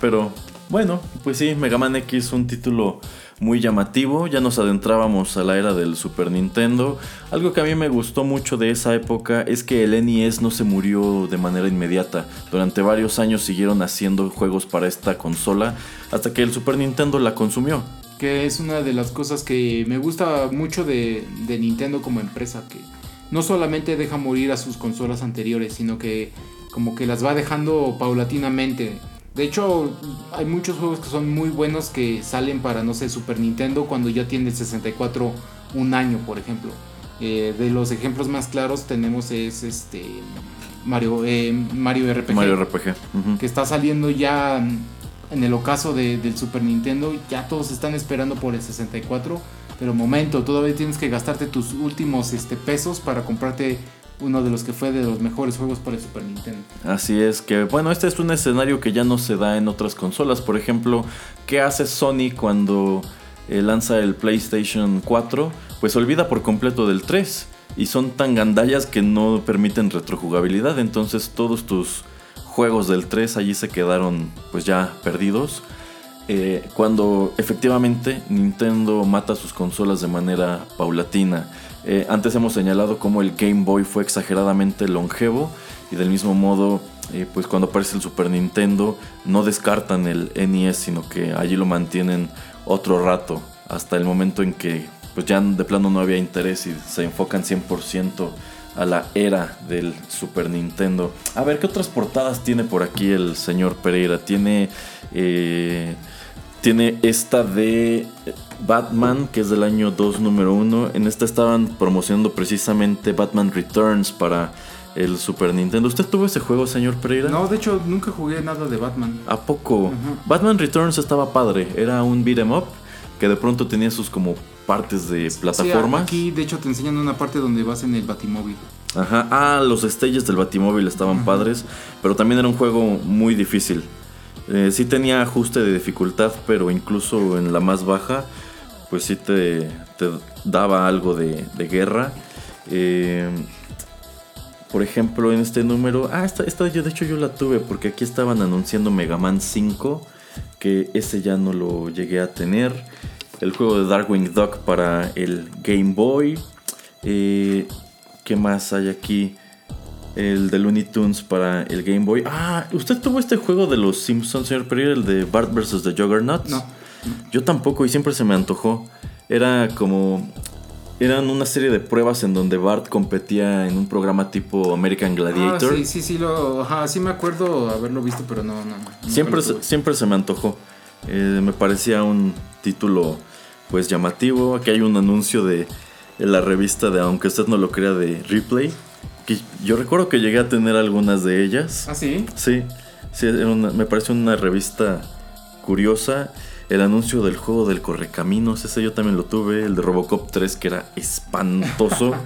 Pero bueno, pues sí, Mega Man X es un título muy llamativo. Ya nos adentrábamos a la era del Super Nintendo. Algo que a mí me gustó mucho de esa época es que el NES no se murió de manera inmediata. Durante varios años siguieron haciendo juegos para esta consola hasta que el Super Nintendo la consumió. Que es una de las cosas que me gusta mucho de, de Nintendo como empresa, que no solamente deja morir a sus consolas anteriores, sino que como que las va dejando paulatinamente De hecho, hay muchos juegos que son muy buenos que salen para, no sé, Super Nintendo cuando ya tiene el 64 un año, por ejemplo. Eh, de los ejemplos más claros tenemos es este Mario, eh, Mario RPG. Mario RPG. Que está saliendo ya en el ocaso de- del Super Nintendo. Ya todos están esperando por el 64. Pero momento, todavía tienes que gastarte tus últimos este, pesos para comprarte uno de los que fue de los mejores juegos para el Super Nintendo. Así es que, bueno, este es un escenario que ya no se da en otras consolas. Por ejemplo, ¿qué hace Sony cuando eh, lanza el PlayStation 4? Pues olvida por completo del 3. Y son tan gandallas que no permiten retrojugabilidad. Entonces todos tus juegos del 3 allí se quedaron pues ya perdidos. Eh, cuando efectivamente Nintendo mata sus consolas de manera paulatina. Eh, antes hemos señalado cómo el Game Boy fue exageradamente longevo y del mismo modo, eh, pues cuando aparece el Super Nintendo no descartan el NES, sino que allí lo mantienen otro rato hasta el momento en que pues ya de plano no había interés y se enfocan 100% a la era del Super Nintendo. A ver, ¿qué otras portadas tiene por aquí el señor Pereira? Tiene... eh, tiene esta de Batman, que es del año 2, número 1. En esta estaban promocionando precisamente Batman Returns para el Super Nintendo. ¿Usted tuvo ese juego, señor Pereira? No, de hecho, nunca jugué nada de Batman. ¿A poco? Batman Returns estaba padre. Era un beat 'em up que de pronto tenía sus como partes de plataformas. Sí, aquí, de hecho, te enseñan una parte donde vas en el Batimóvil. Ajá. Ah, los stages del Batimóvil estaban padres, pero también era un juego muy difícil. Eh, sí tenía ajuste de dificultad, pero incluso en la más baja, pues sí te, te daba algo de, de guerra. Eh, por ejemplo, en este número, ah, esta, esta yo de hecho yo la tuve porque aquí estaban anunciando Mega Man 5, que ese ya no lo llegué a tener. El juego de Darkwing Duck para el Game Boy. Eh, ¿Qué más hay aquí? El de Looney Tunes para el Game Boy. Ah, ¿usted tuvo este juego de los Simpsons, señor Pereira? El de Bart vs. The Juggernaut. No. Yo tampoco y siempre se me antojó. Era como... Eran una serie de pruebas en donde Bart competía en un programa tipo American Gladiator. Ah, sí, sí, sí, lo, ajá, sí me acuerdo haberlo visto, pero no, no. Siempre, se- siempre se me antojó. Eh, me parecía un título pues llamativo. Aquí hay un anuncio de, la revista de, aunque usted no lo crea, de Replay. Que yo recuerdo que llegué a tener algunas de ellas. Ah, sí. Sí, sí una- me pareció una revista curiosa. El anuncio del juego del Correcaminos, ese yo también lo tuve. El de Robocop 3, que era espantoso.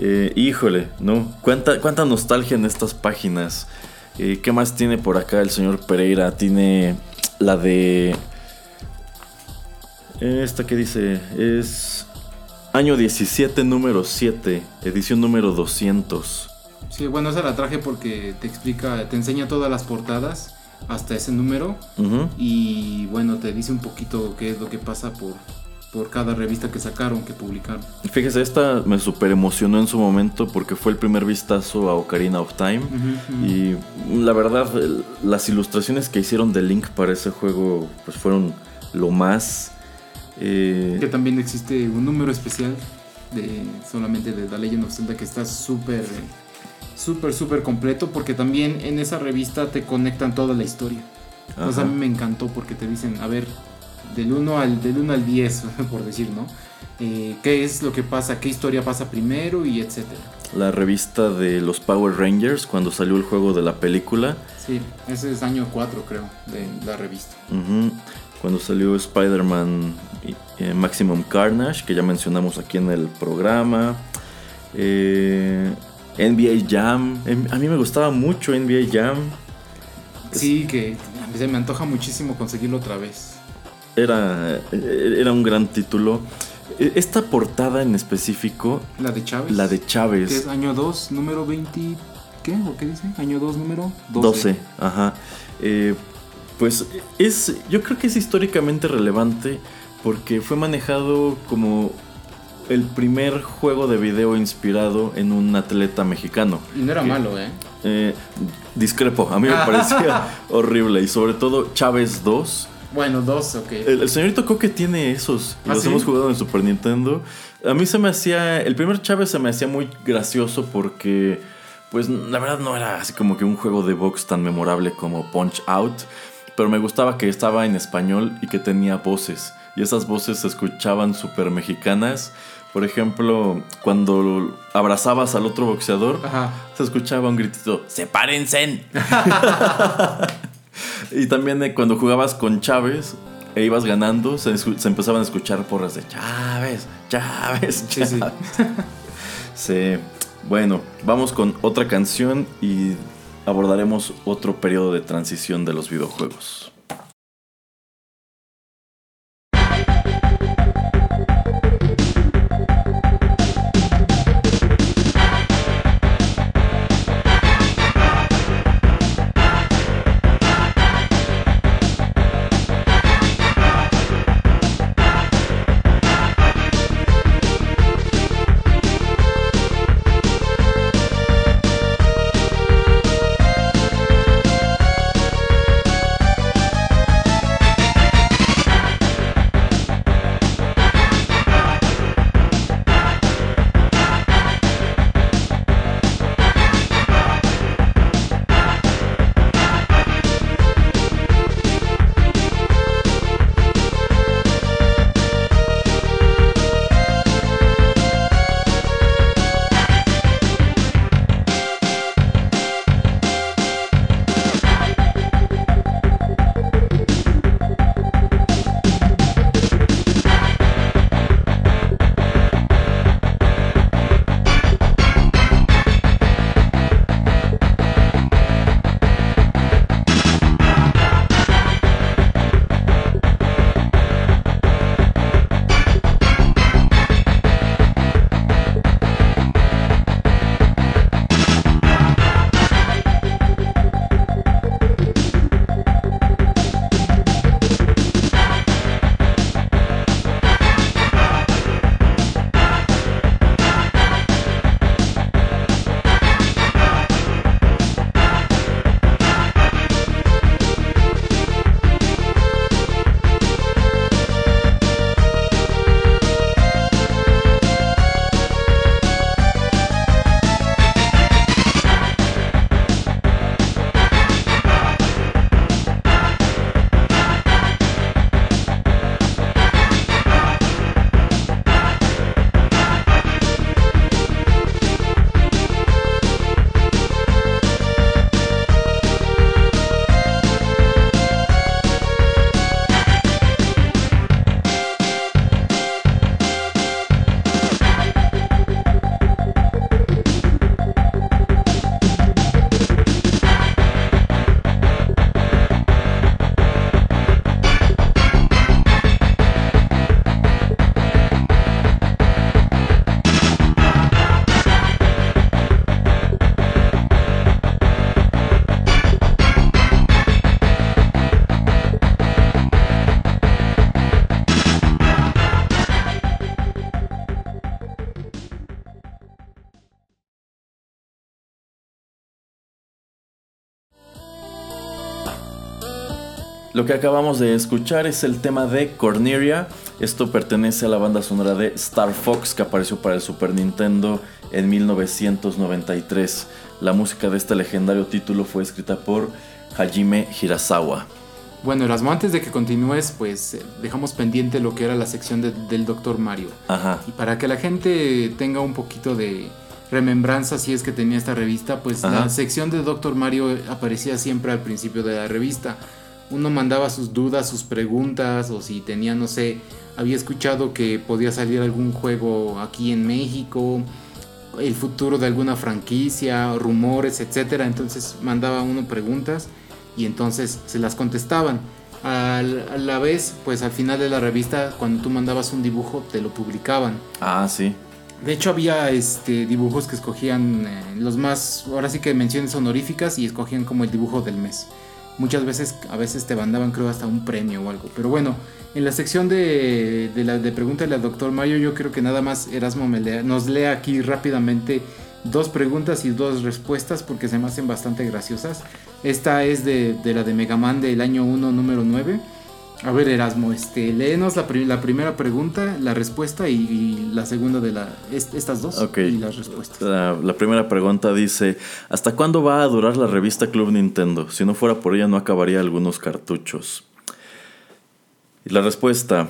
Eh, híjole, ¿no? ¿Cuánta, cuánta nostalgia en estas páginas. Eh, ¿Qué más tiene por acá el señor Pereira? Tiene la de... Esta que dice es año 17, número 7, edición número 200. Sí, bueno, esa la traje porque te explica, te enseña todas las portadas hasta ese número y bueno, te dice un poquito qué es lo que pasa por, por cada revista que sacaron, que publicaron. Fíjese, esta me super emocionó en su momento porque fue el primer vistazo a Ocarina of Time. Y la verdad, las ilustraciones que hicieron de Link para ese juego pues fueron lo más. eh, Que también existe un número especial de solamente de The Legend of Zelda que está súper, eh, súper, súper completo porque también en esa revista te conectan toda la historia. Entonces Ajá. a mí me encantó porque te dicen, a ver, del 1 al, del 1 al 10, por decir, ¿no? Eh, ¿Qué es lo que pasa? ¿Qué historia pasa primero? Y etcétera. la revista de los Power Rangers cuando salió el juego de la película. Sí, ese es año 4 creo de la revista. Cuando salió Spider-Man eh, Maximum Carnage, que ya mencionamos aquí en el programa. Eh, NBA Jam. Em- A mí me gustaba mucho NBA Jam. Sí, que se me antoja muchísimo conseguirlo otra vez. Era, eh, era un gran título. E- Esta portada en específico, La de Chávez. la de Que es Chávez, año 2, número 20... ¿Qué? ¿O qué dice? Año 2, número 12, ajá. Eh, pues es, yo creo que es históricamente relevante porque fue manejado como el primer juego de video inspirado en un atleta mexicano. Y no era malo, ¿eh? Eh, discrepo, a mí me parecía horrible y sobre todo Chávez 2. Bueno, 2, ok. El, el señorito Coque tiene esos. ¿Ah, los sí? hemos jugado en Super Nintendo. A mí se me hacía. El primer Chávez se me hacía muy gracioso porque. Pues la verdad no era así como que un juego de box tan memorable como Punch Out. pero me gustaba que estaba en español y que tenía voces. Y esas voces se escuchaban súper mexicanas. Por ejemplo, cuando abrazabas al otro boxeador, Ajá. se escuchaba un gritito, ¡sepárense! y también eh, cuando jugabas con Chávez e ibas ganando, se, empezaban a escuchar porras de Chávez, Chávez, Sí, sí. Chávez. Sí. Bueno, vamos con otra canción y abordaremos otro periodo de transición de los videojuegos. Lo que acabamos de escuchar es el tema de Corneria. Esto pertenece a la banda sonora de Star Fox que apareció para el Super Nintendo en 1993. La música de este legendario título fue escrita por Hajime Hirasawa. Bueno, Erasmo, antes de que continúes, pues eh, dejamos pendiente lo que era la sección de- del Dr. Mario. Ajá. Y para que la gente tenga un poquito de remembranza si es que tenía esta revista, pues Ajá. la sección de Dr. Mario aparecía siempre al principio de la revista. Uno mandaba sus dudas, sus preguntas, o si tenía, no sé, había escuchado que podía salir algún juego aquí en México, el futuro de alguna franquicia, rumores, etcétera. Entonces mandaba uno preguntas y entonces se las contestaban. A la vez, pues al final de la revista, cuando tú mandabas un dibujo, te lo publicaban. Ah, sí. De hecho, había este, dibujos que escogían eh, los más, ahora sí que menciones honoríficas y escogían como el dibujo del mes. Muchas veces, a veces te mandaban creo hasta un premio o algo. Pero bueno, en la sección de, de, la, de pregúntale al doctor Mario, yo creo que nada más Erasmo me nos lea aquí rápidamente dos preguntas y dos respuestas porque se me hacen bastante graciosas. Esta es de, de la de Mega Man del año 1, número 9. A ver, Erasmo, este, léenos la, la primera pregunta, la respuesta y, la segunda de la, estas dos y las respuestas. La, la, primera pregunta dice, ¿hasta cuándo va a durar la revista Club Nintendo? Si no fuera por ella no acabaría algunos cartuchos. Y la respuesta,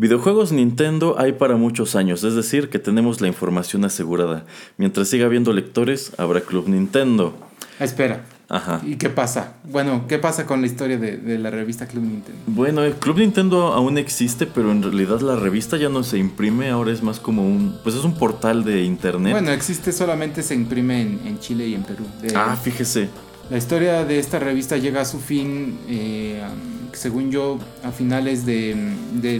Videojuegos Nintendo hay para muchos años, es decir, que tenemos la información asegurada. Mientras siga habiendo lectores, habrá Club Nintendo. Espera. Ajá. ¿Y qué pasa? Bueno, ¿qué pasa con la historia de, la revista Club Nintendo? Bueno, el Club Nintendo aún existe, pero en realidad la revista ya no se imprime, ahora es más como un... Pues es un portal de internet. Bueno, existe solamente, se imprime en, Chile y en Perú. ah, fíjese. La historia de esta revista llega a su fin... Eh, según yo, a finales de,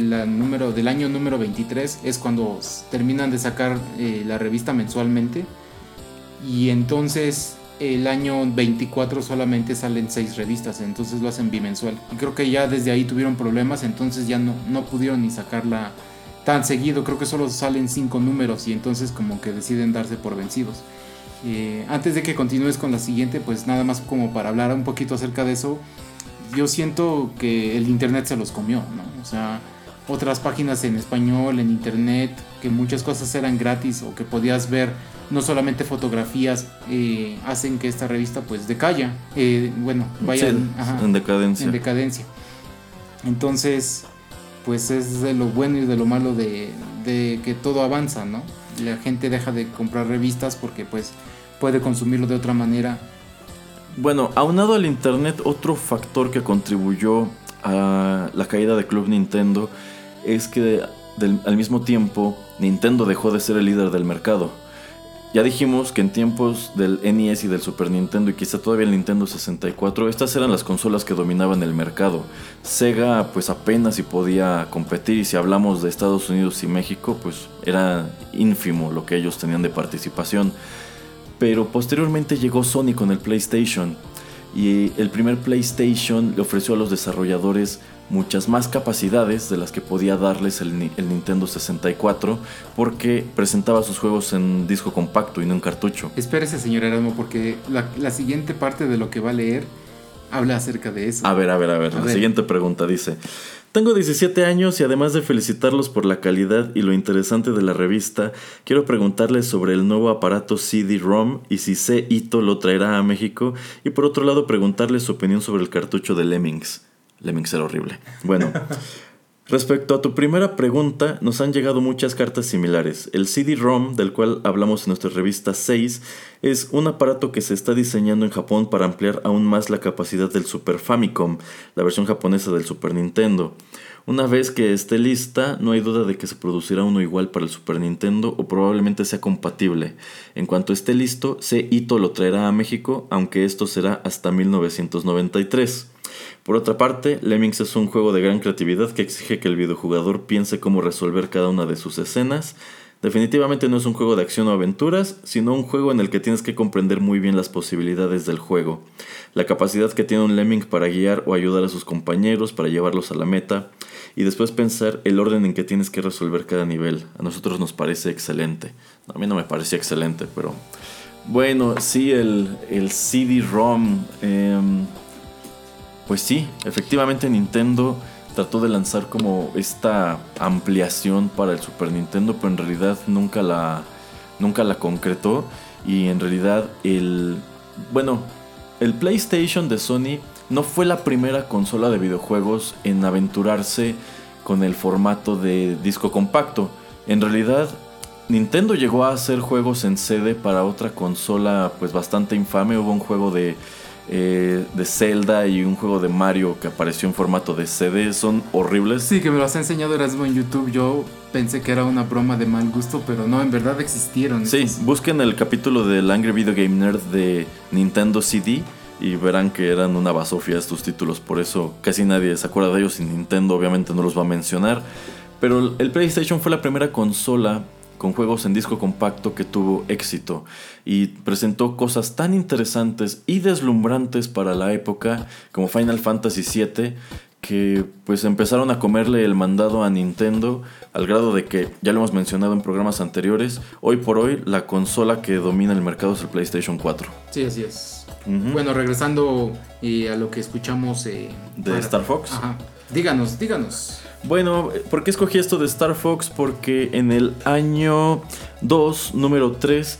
la número, del año número 23 es cuando terminan de sacar eh, la revista mensualmente. Y entonces el año 24 solamente salen 6 revistas, entonces lo hacen bimensual. Y creo que ya desde ahí tuvieron problemas, entonces ya no, no pudieron ni sacarla tan seguido, creo que solo salen 5 números y entonces como que deciden darse por vencidos. Eh, antes de que continúes con la siguiente, pues nada más como para hablar un poquito acerca de eso, yo siento que el internet se los comió, ¿no? O sea, otras páginas en español, en internet, que muchas cosas eran gratis o que podías ver no solamente fotografías, eh, hacen que esta revista pues decaya, eh, bueno, vaya en decadencia. En decadencia. Entonces, pues es de lo bueno y de lo malo de, de que todo avanza, ¿no? La gente deja de comprar revistas porque pues puede consumirlo de otra manera bueno, aunado al Internet, otro factor que contribuyó a la caída de Club Nintendo es que al mismo tiempo Nintendo dejó de ser el líder del mercado. Ya dijimos que en tiempos del NES y del Super Nintendo y quizá todavía el Nintendo 64, estas eran las consolas que dominaban el mercado. Sega pues apenas si podía competir y si hablamos de Estados Unidos y México pues era ínfimo lo que ellos tenían de participación pero posteriormente llegó Sony con el PlayStation y el primer PlayStation le ofreció a los desarrolladores muchas más capacidades de las que podía darles el, Nintendo 64 porque presentaba sus juegos en disco compacto y no en cartucho. Espérese señor Erasmo porque la, siguiente parte de lo que va a leer habla acerca de eso. A ver, a ver, a ver. la siguiente pregunta dice, tengo 17 años y además de felicitarlos por la calidad y lo interesante de la revista, quiero preguntarles sobre el nuevo aparato CD-ROM y si C. Ito lo traerá a México y por otro lado preguntarles su opinión sobre el cartucho de Lemmings. Lemmings era horrible. Bueno, Respecto a tu primera pregunta, nos han llegado muchas cartas similares. El CD-ROM, del cual hablamos en nuestra revista 6, es un aparato que se está diseñando en Japón para ampliar aún más la capacidad del Super Famicom, la versión japonesa del Super Nintendo. Una vez que esté lista, no hay duda de que se producirá uno igual para el Super Nintendo o probablemente sea compatible. En cuanto esté listo, C. Ito lo traerá a México, aunque esto será hasta 1993. Por otra parte, Lemmings es un juego de gran creatividad que exige que el videojugador piense cómo resolver cada una de sus escenas. Definitivamente no es un juego de acción o aventuras, sino un juego en el que tienes que comprender muy bien las posibilidades del juego, la capacidad que tiene un lemming para guiar o ayudar a sus compañeros, para llevarlos a la meta, y después pensar el orden en que tienes que resolver cada nivel. A nosotros nos parece excelente. A mí no me parecía excelente, pero... Bueno, sí, el, el CD-ROM... Em, pues sí, efectivamente Nintendo trató de lanzar como esta ampliación para el Super Nintendo, pero en realidad nunca la, nunca la concretó. Y en realidad el... Bueno, el PlayStation de Sony no fue la primera consola de videojuegos en aventurarse con el formato de disco compacto. En realidad, Nintendo llegó a hacer juegos en CD para otra consola pues bastante infame. Hubo un juego de eh, de Zelda y un juego de Mario que apareció en formato de CD son horribles. Sí, que me lo has enseñado Erasmo en YouTube. Yo pensé que era una broma de mal gusto, pero no, en verdad existieron. Sí, busquen el capítulo del Angry Video Game Nerd de Nintendo CD y verán que eran una basofia estos títulos. Por eso casi nadie se acuerda de ellos y Nintendo obviamente no los va a mencionar. Pero el PlayStation fue la primera consola con juegos en disco compacto que tuvo éxito y presentó cosas tan interesantes y deslumbrantes para la época como Final Fantasy VII que pues empezaron a comerle el mandado a Nintendo al grado de que, ya lo hemos mencionado en programas anteriores, hoy por hoy la consola que domina el mercado es el PlayStation 4. Sí, así es. Bueno, regresando eh, a lo que escuchamos eh, de Star Fox. Díganos, díganos. Bueno, ¿por qué escogí esto de Star Fox? Porque en el año 2, número 3,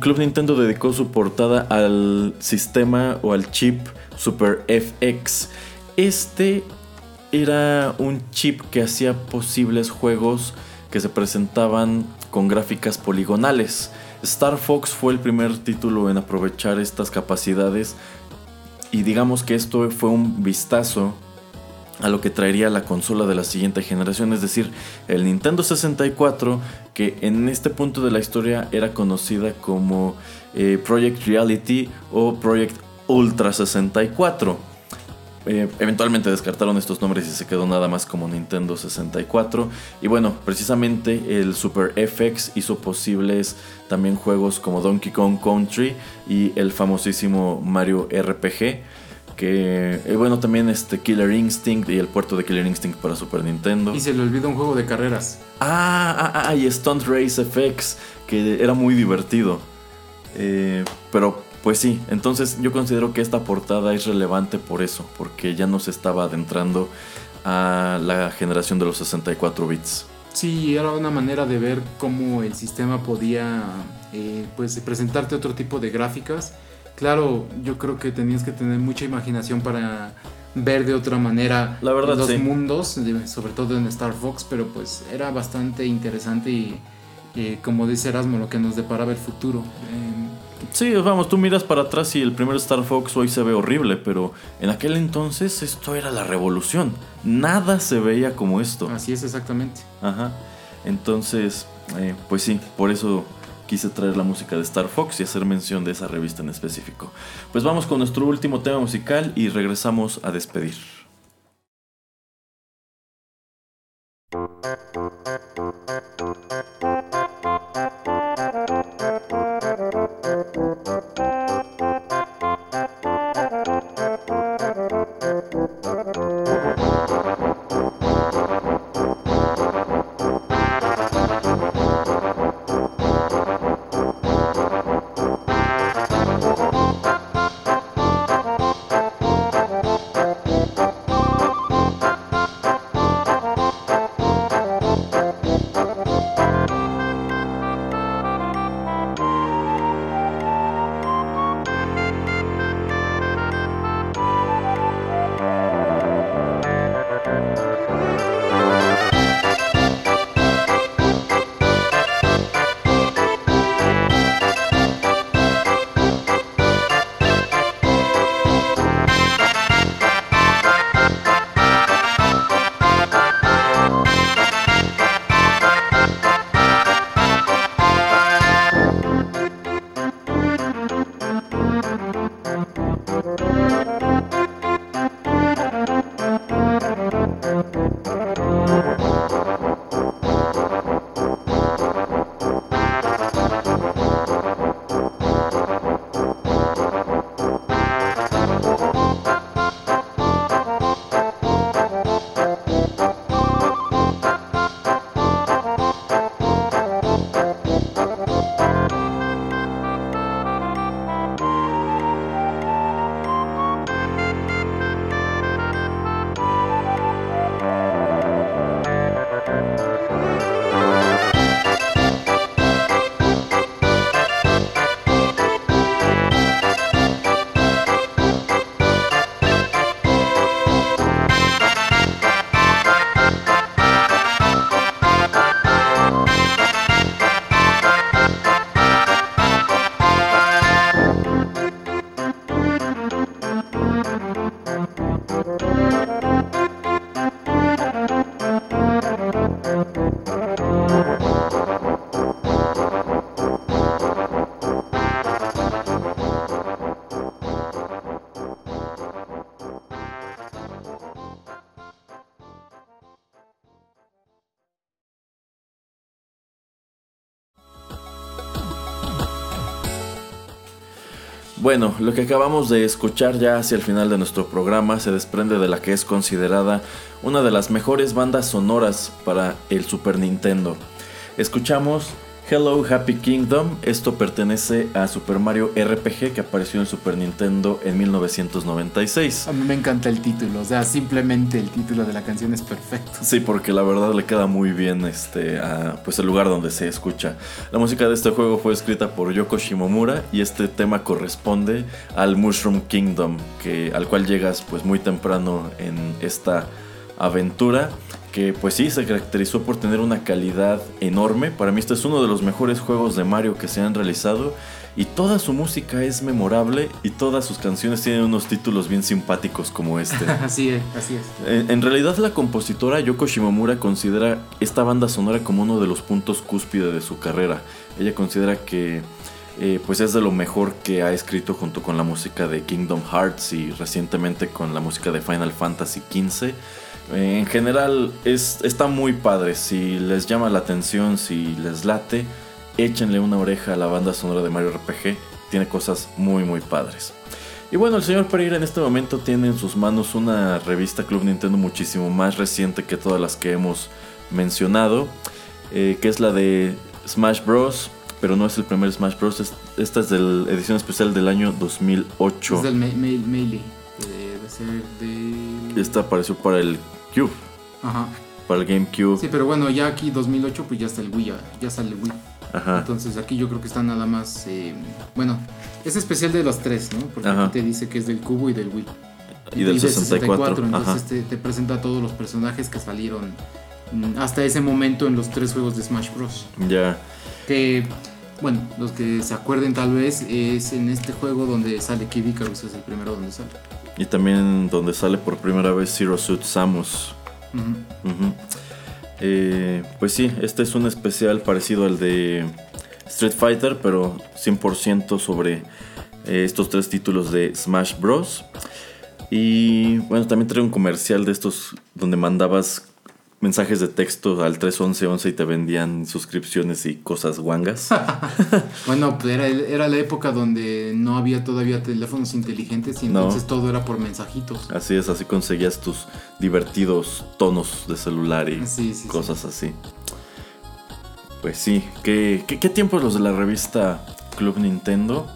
Club Nintendo dedicó su portada al sistema o al chip Super FX. Este era un chip que hacía posibles juegos que se presentaban con gráficas poligonales. Star Fox fue el primer título en aprovechar estas capacidades y digamos que esto fue un vistazo a lo que traería la consola de la siguiente generación, es decir, el Nintendo 64, que en este punto de la historia era conocida como eh, Project Reality o Project Ultra 64. Eh, eventualmente descartaron estos nombres y se quedó nada más como Nintendo 64. Y bueno, precisamente el Super FX hizo posibles también juegos como Donkey Kong Country y el famosísimo Mario RPG que eh, bueno también este Killer Instinct y el puerto de Killer Instinct para Super Nintendo. Y se le olvidó un juego de carreras. Ah, ah, ah y Stunt Race FX, que era muy divertido. Eh, pero pues sí, entonces yo considero que esta portada es relevante por eso, porque ya nos estaba adentrando a la generación de los 64 bits. Sí, era una manera de ver cómo el sistema podía eh, pues presentarte otro tipo de gráficas claro, yo creo que tenías que tener mucha imaginación para ver de otra manera los mundos, sobre todo en Star Fox, pero pues era bastante interesante y, como dice Erasmo, lo que nos deparaba el futuro. Em, sí, vamos, tú miras para atrás y el primer Star Fox hoy se ve horrible, pero en aquel entonces esto era la revolución. Nada se veía como esto. Así es, exactamente. Ajá. Entonces, eh, pues sí, por eso quise traer la música de Star Fox y hacer mención de esa revista en específico. Pues vamos con nuestro último tema musical y regresamos a despedir. Bueno, lo que acabamos de escuchar ya hacia el final de nuestro programa se desprende de la que es considerada una de las mejores bandas sonoras para el Super Nintendo. Escuchamos Hello Happy Kingdom. Esto pertenece a Super Mario RPG que apareció en Super Nintendo en 1996. A mí me encanta el título, o sea, simplemente el título de la canción es perfecto. Sí, porque la verdad le queda muy bien este, a, pues el lugar donde se escucha. La música de este juego fue escrita por Yoko Shimomura y este tema corresponde al Mushroom Kingdom, que, al cual llegas pues muy temprano en esta aventura que pues sí se caracterizó por tener una calidad enorme. Para mí este es uno de los mejores juegos de Mario que se han realizado y toda su música es memorable y todas sus canciones tienen unos títulos bien simpáticos como este. así es, así es. En, en, realidad la compositora Yoko Shimomura considera esta banda sonora como uno de los puntos cúspide de su carrera. Ella considera que eh, pues es de lo mejor que ha escrito junto con la música de Kingdom Hearts y recientemente con la música de Final Fantasy XV. Eh, en general es, está muy padre. Si les llama la atención, si les late, échenle una oreja a la banda sonora de Mario RPG. Tiene cosas muy muy padres. Y bueno, el señor Pereira en este momento tiene en sus manos una revista Club Nintendo muchísimo más reciente que todas las que hemos mencionado, eh, que es la de Smash Bros. Pero no es el primer Smash Bros. Esta es de la edición especial del año 2008. Es del Melee. Debe ser de... Esta apareció para el Cube. Ajá. Para el GameCube. Sí, pero bueno, ya aquí 2008 pues ya está el Wii, ya, sale el Wii. Ajá. Entonces aquí yo creo que está nada más... Eh, bueno, es especial de los tres, ¿no? Porque aquí te dice que es del Cubo y del Wii. Y del 64. entonces te, te, presenta a todos los personajes que salieron mm, hasta ese momento en los tres juegos de Smash Bros. Ya. Que, bueno, los que se acuerden tal vez, es en este juego donde sale Kid Icarus, es el primero donde sale. Y también donde sale por primera vez Zero Suit Samus. Uh -huh. eh, pues sí, este es un especial parecido al de Street Fighter, pero 100% sobre eh, estos tres títulos de Smash Bros. Y bueno, también trae un comercial de estos donde mandabas mensajes de texto al 31111 y te vendían suscripciones y cosas guangas. bueno, pues era, era, la época donde no había todavía teléfonos inteligentes y entonces no. todo era por mensajitos. Así es, así conseguías tus divertidos tonos de celular y sí, sí, cosas sí. así. Pues sí, ¿Qué, ¿qué, qué tiempos los de la revista Club Nintendo?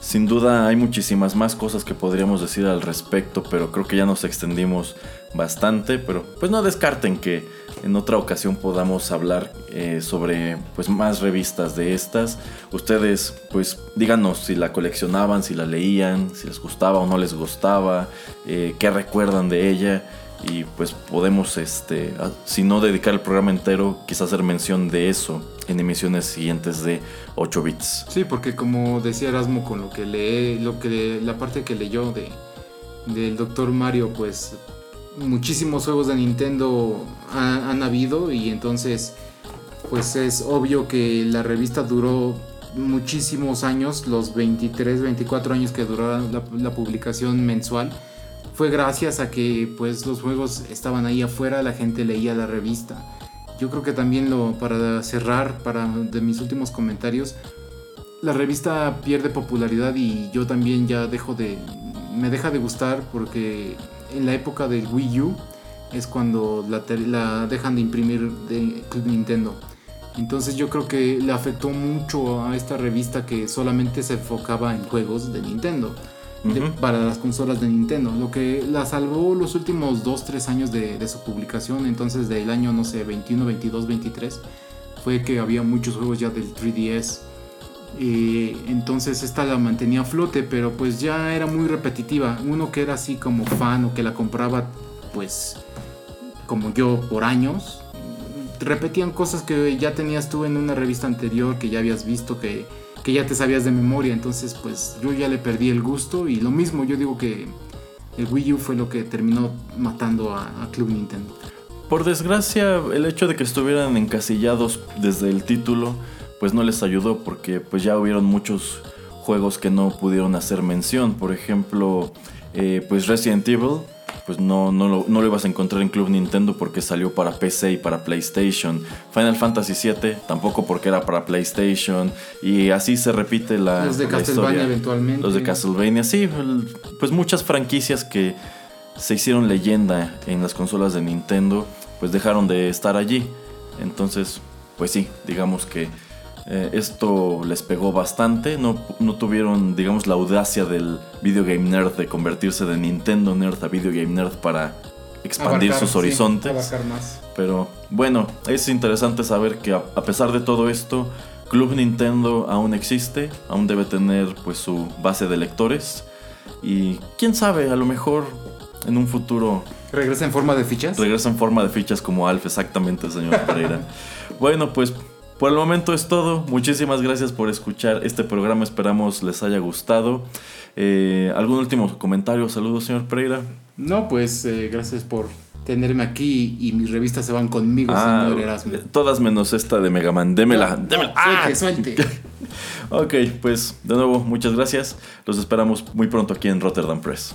Sin duda hay muchísimas más cosas que podríamos decir al respecto, pero creo que ya nos extendimos bastante, pero pues no descarten que en otra ocasión podamos hablar eh, sobre pues más revistas de estas. Ustedes pues díganos si la coleccionaban, si la leían, si les gustaba o no les gustaba, eh, qué recuerdan de ella y pues podemos este si no dedicar el programa entero quizás hacer mención de eso en emisiones siguientes de 8 bits. Sí, porque como decía Erasmo con lo que lee, lo que la parte que leyó de del Doctor Mario, pues muchísimos juegos de Nintendo ha, han habido y entonces pues es obvio que la revista duró muchísimos años, los 23, 24 años que duró la, la publicación mensual fue gracias a que pues los juegos estaban ahí afuera, la gente leía la revista. Yo creo que también lo para cerrar para de mis últimos comentarios la revista pierde popularidad y yo también ya dejo de me deja de gustar porque en la época del Wii U es cuando la, la dejan de imprimir de Club Nintendo. Entonces yo creo que le afectó mucho a esta revista que solamente se enfocaba en juegos de Nintendo de, para las consolas de Nintendo. Lo que la salvó los últimos 2-3 años de, de, su publicación, entonces del año, no sé, 21, 22, 23, fue que había muchos juegos ya del 3DS. Entonces esta la mantenía a flote, pero pues ya era muy repetitiva. Uno que era así como fan o que la compraba, pues como yo por años, repetían cosas que ya tenías tú en una revista anterior, que ya habías visto, que que ya te sabías de memoria. Entonces, pues yo ya le perdí el gusto. Y lo mismo, yo digo que el Wii U fue lo que terminó matando a Club Nintendo. Por desgracia, el hecho de que estuvieran encasillados desde el título, pues no les ayudó porque pues ya hubieron muchos juegos que no pudieron hacer mención. Por ejemplo, eh, pues Resident Evil pues no, no, lo, no lo ibas a encontrar en Club Nintendo porque salió para PC y para PlayStation. Final Fantasy VII tampoco porque era para PlayStation. Y así se repite la, Los de la Castlevania historia. eventualmente. Los de Castlevania, sí, pues muchas franquicias que se hicieron leyenda en las consolas de Nintendo, pues dejaron de estar allí. Entonces, pues sí, digamos que Eh, esto les pegó bastante, no, no, tuvieron, digamos, la audacia del video game nerd de convertirse de Nintendo nerd a video game nerd para expandir sus horizontes. Pero bueno, es interesante saber que a, pesar de todo esto, Club Nintendo aún existe, aún debe tener pues su base de lectores y quién sabe, a lo mejor en un futuro regresa en forma de fichas. Regresa en forma de fichas como Alf, exactamente, señor Pereira. bueno, pues por el momento es todo. Muchísimas gracias por escuchar este programa. Esperamos les haya gustado. Eh, ¿Algún último comentario? Saludos, señor Pereira. No, pues eh, gracias por tenerme aquí y mis revistas se van conmigo, ah, señor Erasmo. Todas menos esta de Megaman. Démela, démela. ¡Ah! suelte. ok, pues de nuevo, muchas gracias. Los esperamos muy pronto aquí en Rotterdam Press.